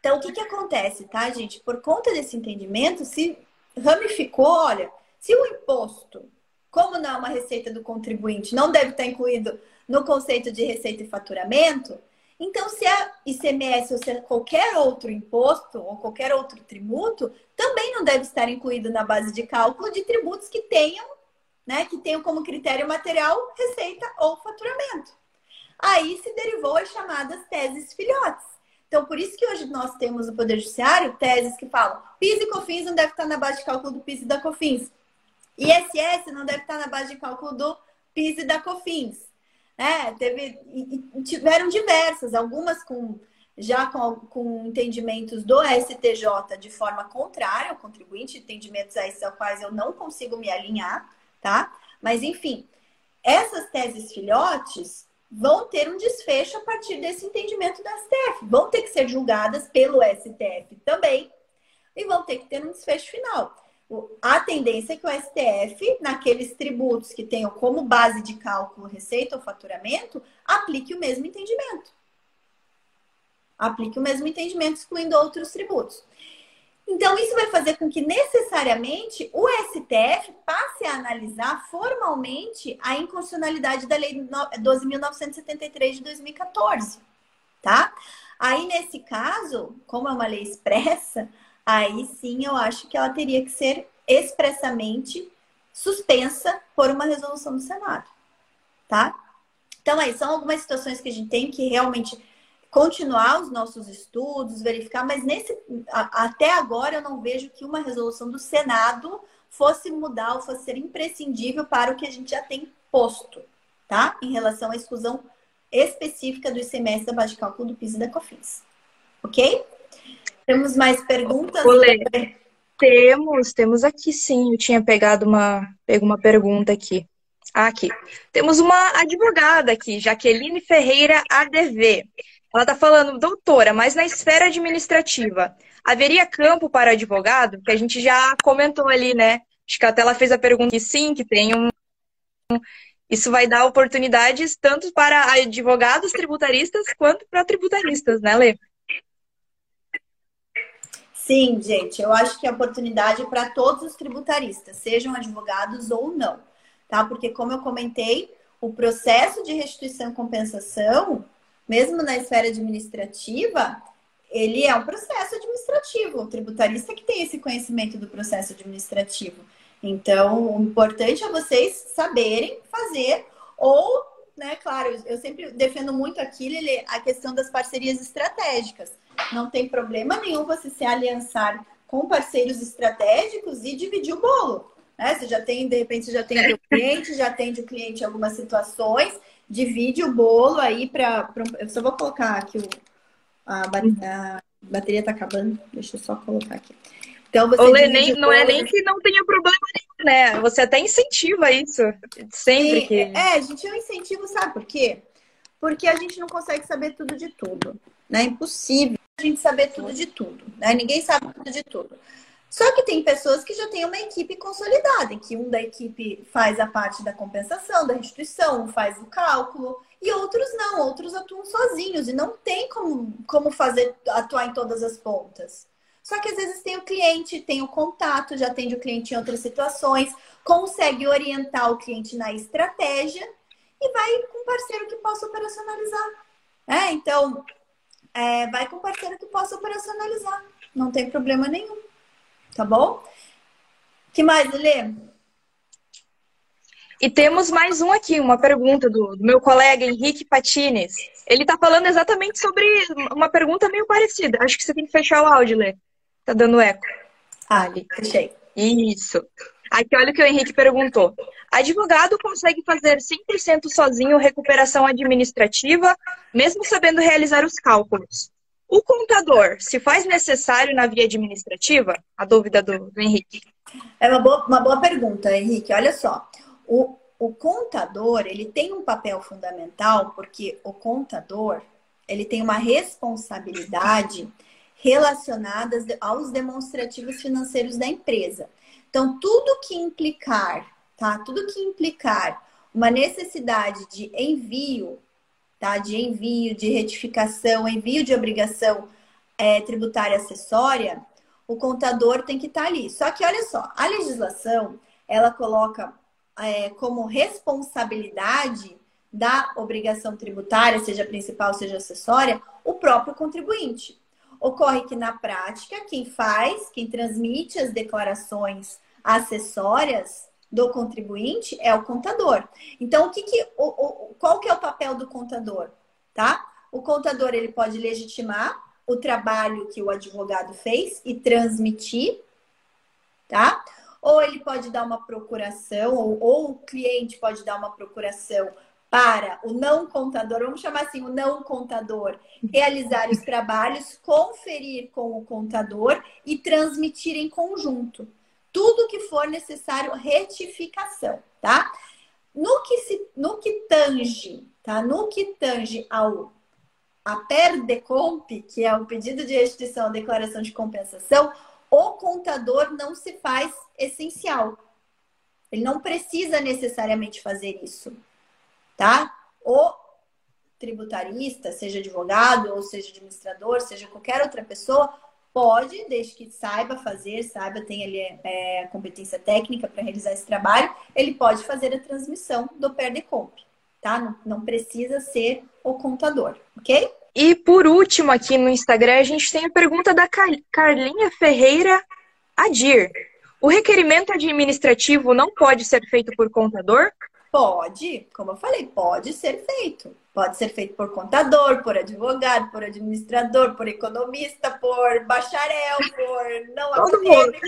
Então, o que, que acontece, tá, gente? Por conta desse entendimento, se ramificou, olha, se o imposto, como não é uma receita do contribuinte, não deve estar incluído no conceito de receita e faturamento, então se é ICMS ou se é qualquer outro imposto ou qualquer outro tributo, também não deve estar incluído na base de cálculo de tributos que tenham, né, que tenham como critério material receita ou faturamento. Aí se derivou as chamadas teses filhotes. Então, por isso que hoje nós temos no Poder Judiciário teses que falam PIS e COFINS não deve estar na base de cálculo do PIS e da COFINS. ISS não deve estar na base de cálculo do PIS e da COFINS. É, teve, e, tiveram diversas, algumas com já com, com entendimentos do STJ de forma contrária ao contribuinte, entendimentos a esses aos quais eu não consigo me alinhar, tá? Mas, enfim, essas teses filhotes vão ter um desfecho a partir desse entendimento da STF. Vão ter que ser julgadas pelo STF também e vão ter que ter um desfecho final. A tendência é que o STF, naqueles tributos que tenham como base de cálculo receita ou faturamento, aplique o mesmo entendimento. Aplique o mesmo entendimento, excluindo outros tributos. Então, isso vai fazer com que necessariamente o STF passe a analisar formalmente a inconstitucionalidade da Lei 12.973 de 2014, tá? Aí, nesse caso, como é uma lei expressa, aí sim eu acho que ela teria que ser expressamente suspensa por uma resolução do Senado, tá? Então, aí são algumas situações que a gente tem que realmente continuar os nossos estudos, verificar, mas nesse até agora eu não vejo que uma resolução do Senado fosse mudar ou fosse ser imprescindível para o que a gente já tem posto, tá? Em relação à exclusão específica do ICMS da base de cálculo do PIS e da COFINS. Ok? Temos mais perguntas? Olê, temos, temos aqui sim. Eu tinha pegado uma, pego uma pergunta aqui. Ah, aqui. Temos uma advogada aqui, Jaqueline Ferreira ADV. Ela está falando, doutora, mas na esfera administrativa, haveria campo para advogado? Que a gente já comentou ali, né? Acho que até ela fez a pergunta que sim, que tem um. Isso vai dar oportunidades tanto para advogados tributaristas quanto para tributaristas, né, Lê? Sim, gente, eu acho que é oportunidade para todos os tributaristas, sejam advogados ou não, tá? Porque, como eu comentei, o processo de restituição e compensação, mesmo na esfera administrativa, ele é um processo administrativo. O tributarista que tem esse conhecimento do processo administrativo. Então, o importante é vocês saberem fazer ou, né, claro, eu sempre defendo muito aqui a questão das parcerias estratégicas não tem problema nenhum você se aliançar com parceiros estratégicos e dividir o bolo. Né? Você já tem, de repente, já tem o cliente, já atende o cliente em algumas situações, divide o bolo aí para. Eu só vou colocar aqui o, a, a bateria está acabando. Deixa eu só colocar aqui. Então você. Olê, nem, não é nem que não tenha problema nenhum, né? Você até incentiva isso. Sempre e, que. É, gente, eu incentivo, sabe por quê? Porque a gente não consegue saber tudo de tudo. Né? É impossível a gente saber tudo de tudo, né? Ninguém sabe tudo de tudo. Só que tem pessoas que já têm uma equipe consolidada, em que um da equipe faz a parte da compensação, da restituição, faz o cálculo, e outros não, outros atuam sozinhos e não tem como, como fazer atuar em todas as pontas. Só que às vezes tem o cliente, tem o contato, já atende o cliente em outras situações, consegue orientar o cliente na estratégia e vai com um parceiro que possa operacionalizar. É, então, é, vai com parceiro que possa operacionalizar. Não tem problema nenhum. Tá bom? que mais, Lê? E temos mais um aqui, uma pergunta do, do meu colega Henrique Patines. Ele está falando exatamente sobre uma pergunta meio parecida. Acho que você tem que fechar o áudio, Lê. Tá dando eco. Ah, ali, fechei. Isso. Aqui, olha o que o Henrique perguntou. Advogado consegue fazer 100% sozinho recuperação administrativa, mesmo sabendo realizar os cálculos. O contador, se faz necessário na via administrativa? A dúvida do, do Henrique. É uma boa, uma boa pergunta, Henrique. Olha só. O, o contador, ele tem um papel fundamental, porque o contador, ele tem uma responsabilidade relacionada aos demonstrativos financeiros da empresa. Então, tudo que implicar, tá? Tudo que implicar uma necessidade de envio, tá? De envio, de retificação, envio de obrigação é, tributária acessória, o contador tem que estar tá ali. Só que olha só, a legislação ela coloca é, como responsabilidade da obrigação tributária, seja principal, seja acessória, o próprio contribuinte. Ocorre que na prática, quem faz, quem transmite as declarações acessórias do contribuinte é o contador. Então, o que, que o, o, qual que é o papel do contador, tá? O contador ele pode legitimar o trabalho que o advogado fez e transmitir, tá? Ou ele pode dar uma procuração, ou, ou o cliente pode dar uma procuração para o não contador, vamos chamar assim, o não contador, realizar os trabalhos, conferir com o contador e transmitir em conjunto. Tudo que for necessário, retificação, tá? No que, se, no que tange, tá? No que tange ao a PERDECOMP, que é o pedido de restituição, declaração de compensação, o contador não se faz essencial. Ele não precisa necessariamente fazer isso tá? O tributarista, seja advogado ou seja administrador, seja qualquer outra pessoa, pode, desde que saiba fazer, saiba, tem ali é, competência técnica para realizar esse trabalho, ele pode fazer a transmissão do PERDECOMP, tá? Não, não precisa ser o contador, ok? E por último, aqui no Instagram, a gente tem a pergunta da Carlinha Ferreira Adir. O requerimento administrativo não pode ser feito por contador? Pode, como eu falei, pode ser feito. Pode ser feito por contador, por advogado, por administrador, por economista, por bacharel, por não acadêmico.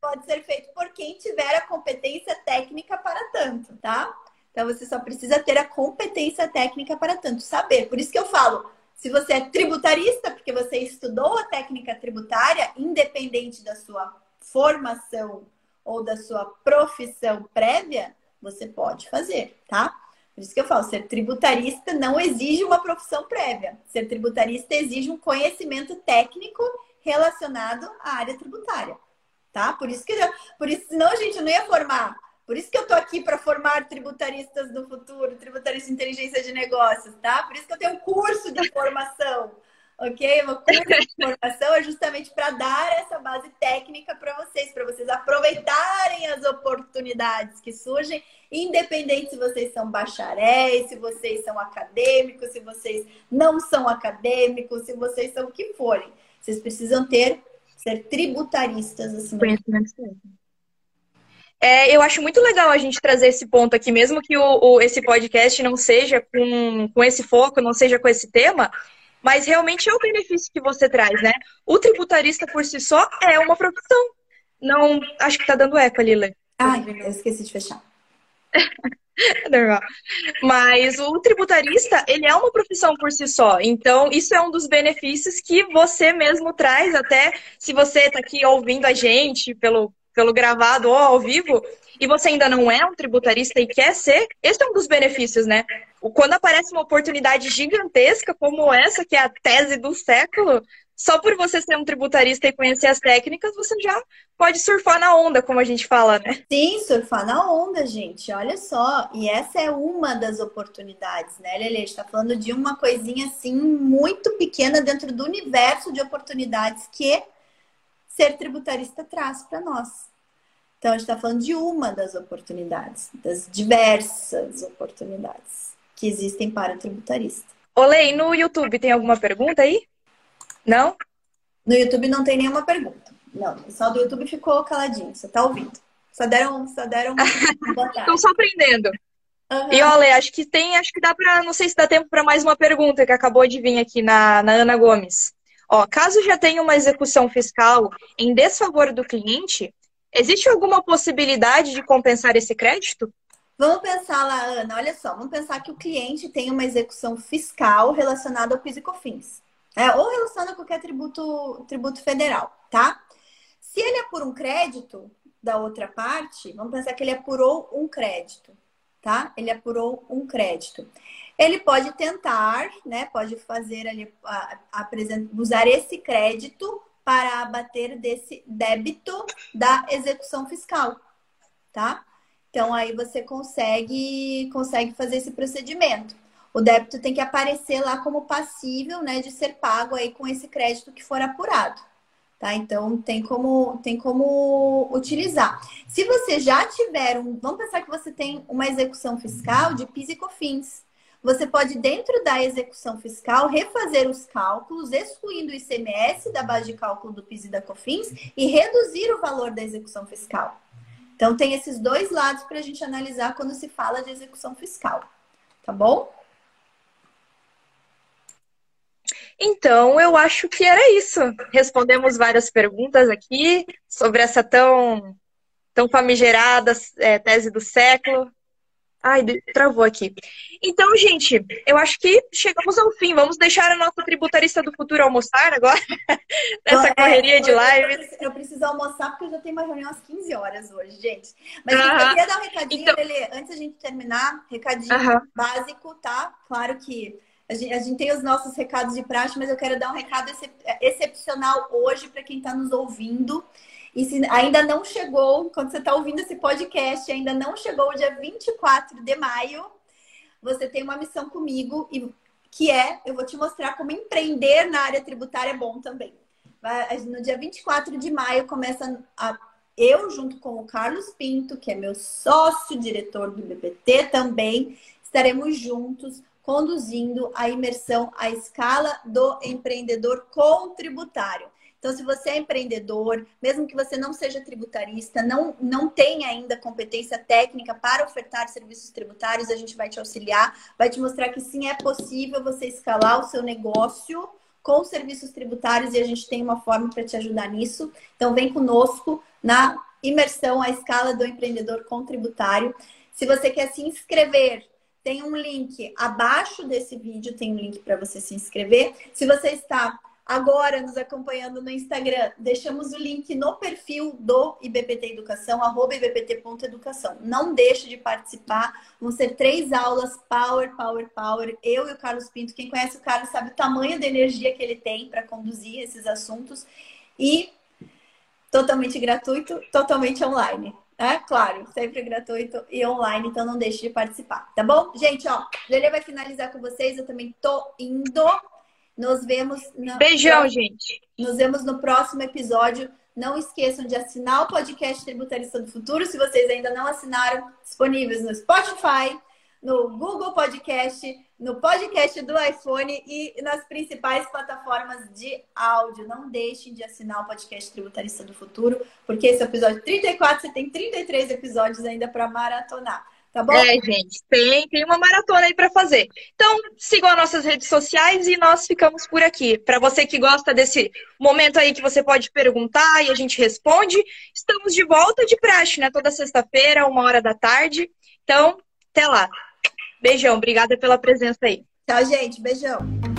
Pode ser feito por quem tiver a competência técnica para tanto, tá? Então você só precisa ter a competência técnica para tanto, saber. Por isso que eu falo, se você é tributarista, porque você estudou a técnica tributária, independente da sua formação ou da sua profissão prévia, você pode fazer, tá? Por isso que eu falo, ser tributarista não exige uma profissão prévia. Ser tributarista exige um conhecimento técnico relacionado à área tributária, tá? Por isso que eu, por isso senão a gente não ia formar. Por isso que eu tô aqui para formar tributaristas no futuro, tributarista de inteligência de negócios, tá? Por isso que eu tenho um curso de formação ok? Uma curso [laughs] de formação é justamente para dar essa base técnica para vocês, para vocês aproveitarem as oportunidades que surgem, independente se vocês são bacharéis, se vocês são acadêmicos, se vocês não são acadêmicos, se vocês são o que forem. Vocês precisam ter, ser tributaristas assim. É, eu acho muito legal a gente trazer esse ponto aqui, mesmo que o, o, esse podcast não seja com, com esse foco, não seja com esse tema, mas realmente é o benefício que você traz, né? O tributarista por si só é uma profissão. Não, acho que tá dando eco ali, Lê. Ai, eu esqueci de fechar. [laughs] Normal. Mas o tributarista, ele é uma profissão por si só. Então, isso é um dos benefícios que você mesmo traz, até se você está aqui ouvindo a gente pelo, pelo gravado ou ao vivo, e você ainda não é um tributarista e quer ser, esse é um dos benefícios, né? Quando aparece uma oportunidade gigantesca como essa, que é a tese do século, só por você ser um tributarista e conhecer as técnicas, você já pode surfar na onda, como a gente fala, né? Sim, surfar na onda, gente. Olha só. E essa é uma das oportunidades, né, Lele? A gente está falando de uma coisinha assim muito pequena dentro do universo de oportunidades que ser tributarista traz para nós. Então, a gente está falando de uma das oportunidades, das diversas oportunidades que existem para o tributarista. Olê, no YouTube tem alguma pergunta aí? Não? No YouTube não tem nenhuma pergunta. Não, o pessoal do YouTube ficou caladinho, você tá ouvindo. Só deram, só deram [laughs] Estão só aprendendo. Uhum. E olha, acho que tem, acho que dá para, não sei se dá tempo para mais uma pergunta que acabou de vir aqui na, na Ana Gomes. Ó, caso já tenha uma execução fiscal em desfavor do cliente, existe alguma possibilidade de compensar esse crédito? Vamos pensar lá, Ana, olha só, vamos pensar que o cliente tem uma execução fiscal relacionada ao PIS e COFINS. É, ou relacionada a qualquer tributo, tributo federal, tá? Se ele apura um crédito da outra parte, vamos pensar que ele apurou um crédito, tá? Ele apurou um crédito. Ele pode tentar, né? Pode fazer ali, usar esse crédito para abater desse débito da execução fiscal, tá? Então aí você consegue consegue fazer esse procedimento. O débito tem que aparecer lá como passível, né, de ser pago aí com esse crédito que for apurado, Tá? Então tem como tem como utilizar. Se você já tiver um, vamos pensar que você tem uma execução fiscal de PIS e COFINS. Você pode dentro da execução fiscal refazer os cálculos, excluindo o ICMS da base de cálculo do PIS e da COFINS e reduzir o valor da execução fiscal. Então tem esses dois lados para a gente analisar quando se fala de execução fiscal. Tá bom? Então, eu acho que era isso. Respondemos várias perguntas aqui sobre essa tão, tão famigerada é, tese do século. Ai, travou aqui. Então, gente, eu acho que chegamos ao fim. Vamos deixar a nossa tributarista do futuro almoçar agora? [laughs] Nessa é, correria de live. Eu preciso almoçar porque eu já tenho uma reunião às 15 horas hoje, gente. Mas uh -huh. eu queria dar um recadinho, então... Lelê, antes da gente terminar, recadinho uh -huh. básico, tá? Claro que a gente, a gente, tem os nossos recados de praxe, mas eu quero dar um recado excep excepcional hoje para quem está nos ouvindo. E se ainda não chegou, quando você está ouvindo esse podcast, ainda não chegou o dia 24 de maio, você tem uma missão comigo, que é, eu vou te mostrar como empreender na área tributária é bom também. No dia 24 de maio começa a, eu, junto com o Carlos Pinto, que é meu sócio, diretor do BPT também, estaremos juntos conduzindo a imersão à escala do empreendedor contributário. Então, se você é empreendedor, mesmo que você não seja tributarista, não, não tenha ainda competência técnica para ofertar serviços tributários, a gente vai te auxiliar, vai te mostrar que sim, é possível você escalar o seu negócio com serviços tributários e a gente tem uma forma para te ajudar nisso. Então, vem conosco na imersão à escala do empreendedor contributário. Se você quer se inscrever tem um link abaixo desse vídeo, tem um link para você se inscrever. Se você está agora nos acompanhando no Instagram, deixamos o link no perfil do IBPT Educação, arroba ibpt.educação. Não deixe de participar. Vão ser três aulas, power, power, power. Eu e o Carlos Pinto, quem conhece o Carlos sabe o tamanho da energia que ele tem para conduzir esses assuntos. E totalmente gratuito, totalmente online. É claro, sempre gratuito e online, então não deixe de participar, tá bom? Gente, ó, Lele vai finalizar com vocês, eu também tô indo. Nos vemos. No... Beijão, gente. Nos vemos no próximo episódio. Não esqueçam de assinar o podcast Tributarista do Futuro, se vocês ainda não assinaram, disponíveis no Spotify, no Google Podcast, no podcast do iPhone e nas principais plataformas de áudio. Não deixem de assinar o podcast Tributarista do Futuro, porque esse é o episódio 34, você tem 33 episódios ainda para maratonar. Tá bom? É, gente, tem, tem uma maratona aí para fazer. Então, sigam as nossas redes sociais e nós ficamos por aqui. Para você que gosta desse momento aí que você pode perguntar e a gente responde, estamos de volta de praxe, né? Toda sexta-feira, uma hora da tarde. Então, até lá. Beijão, obrigada pela presença aí. Tchau, gente. Beijão.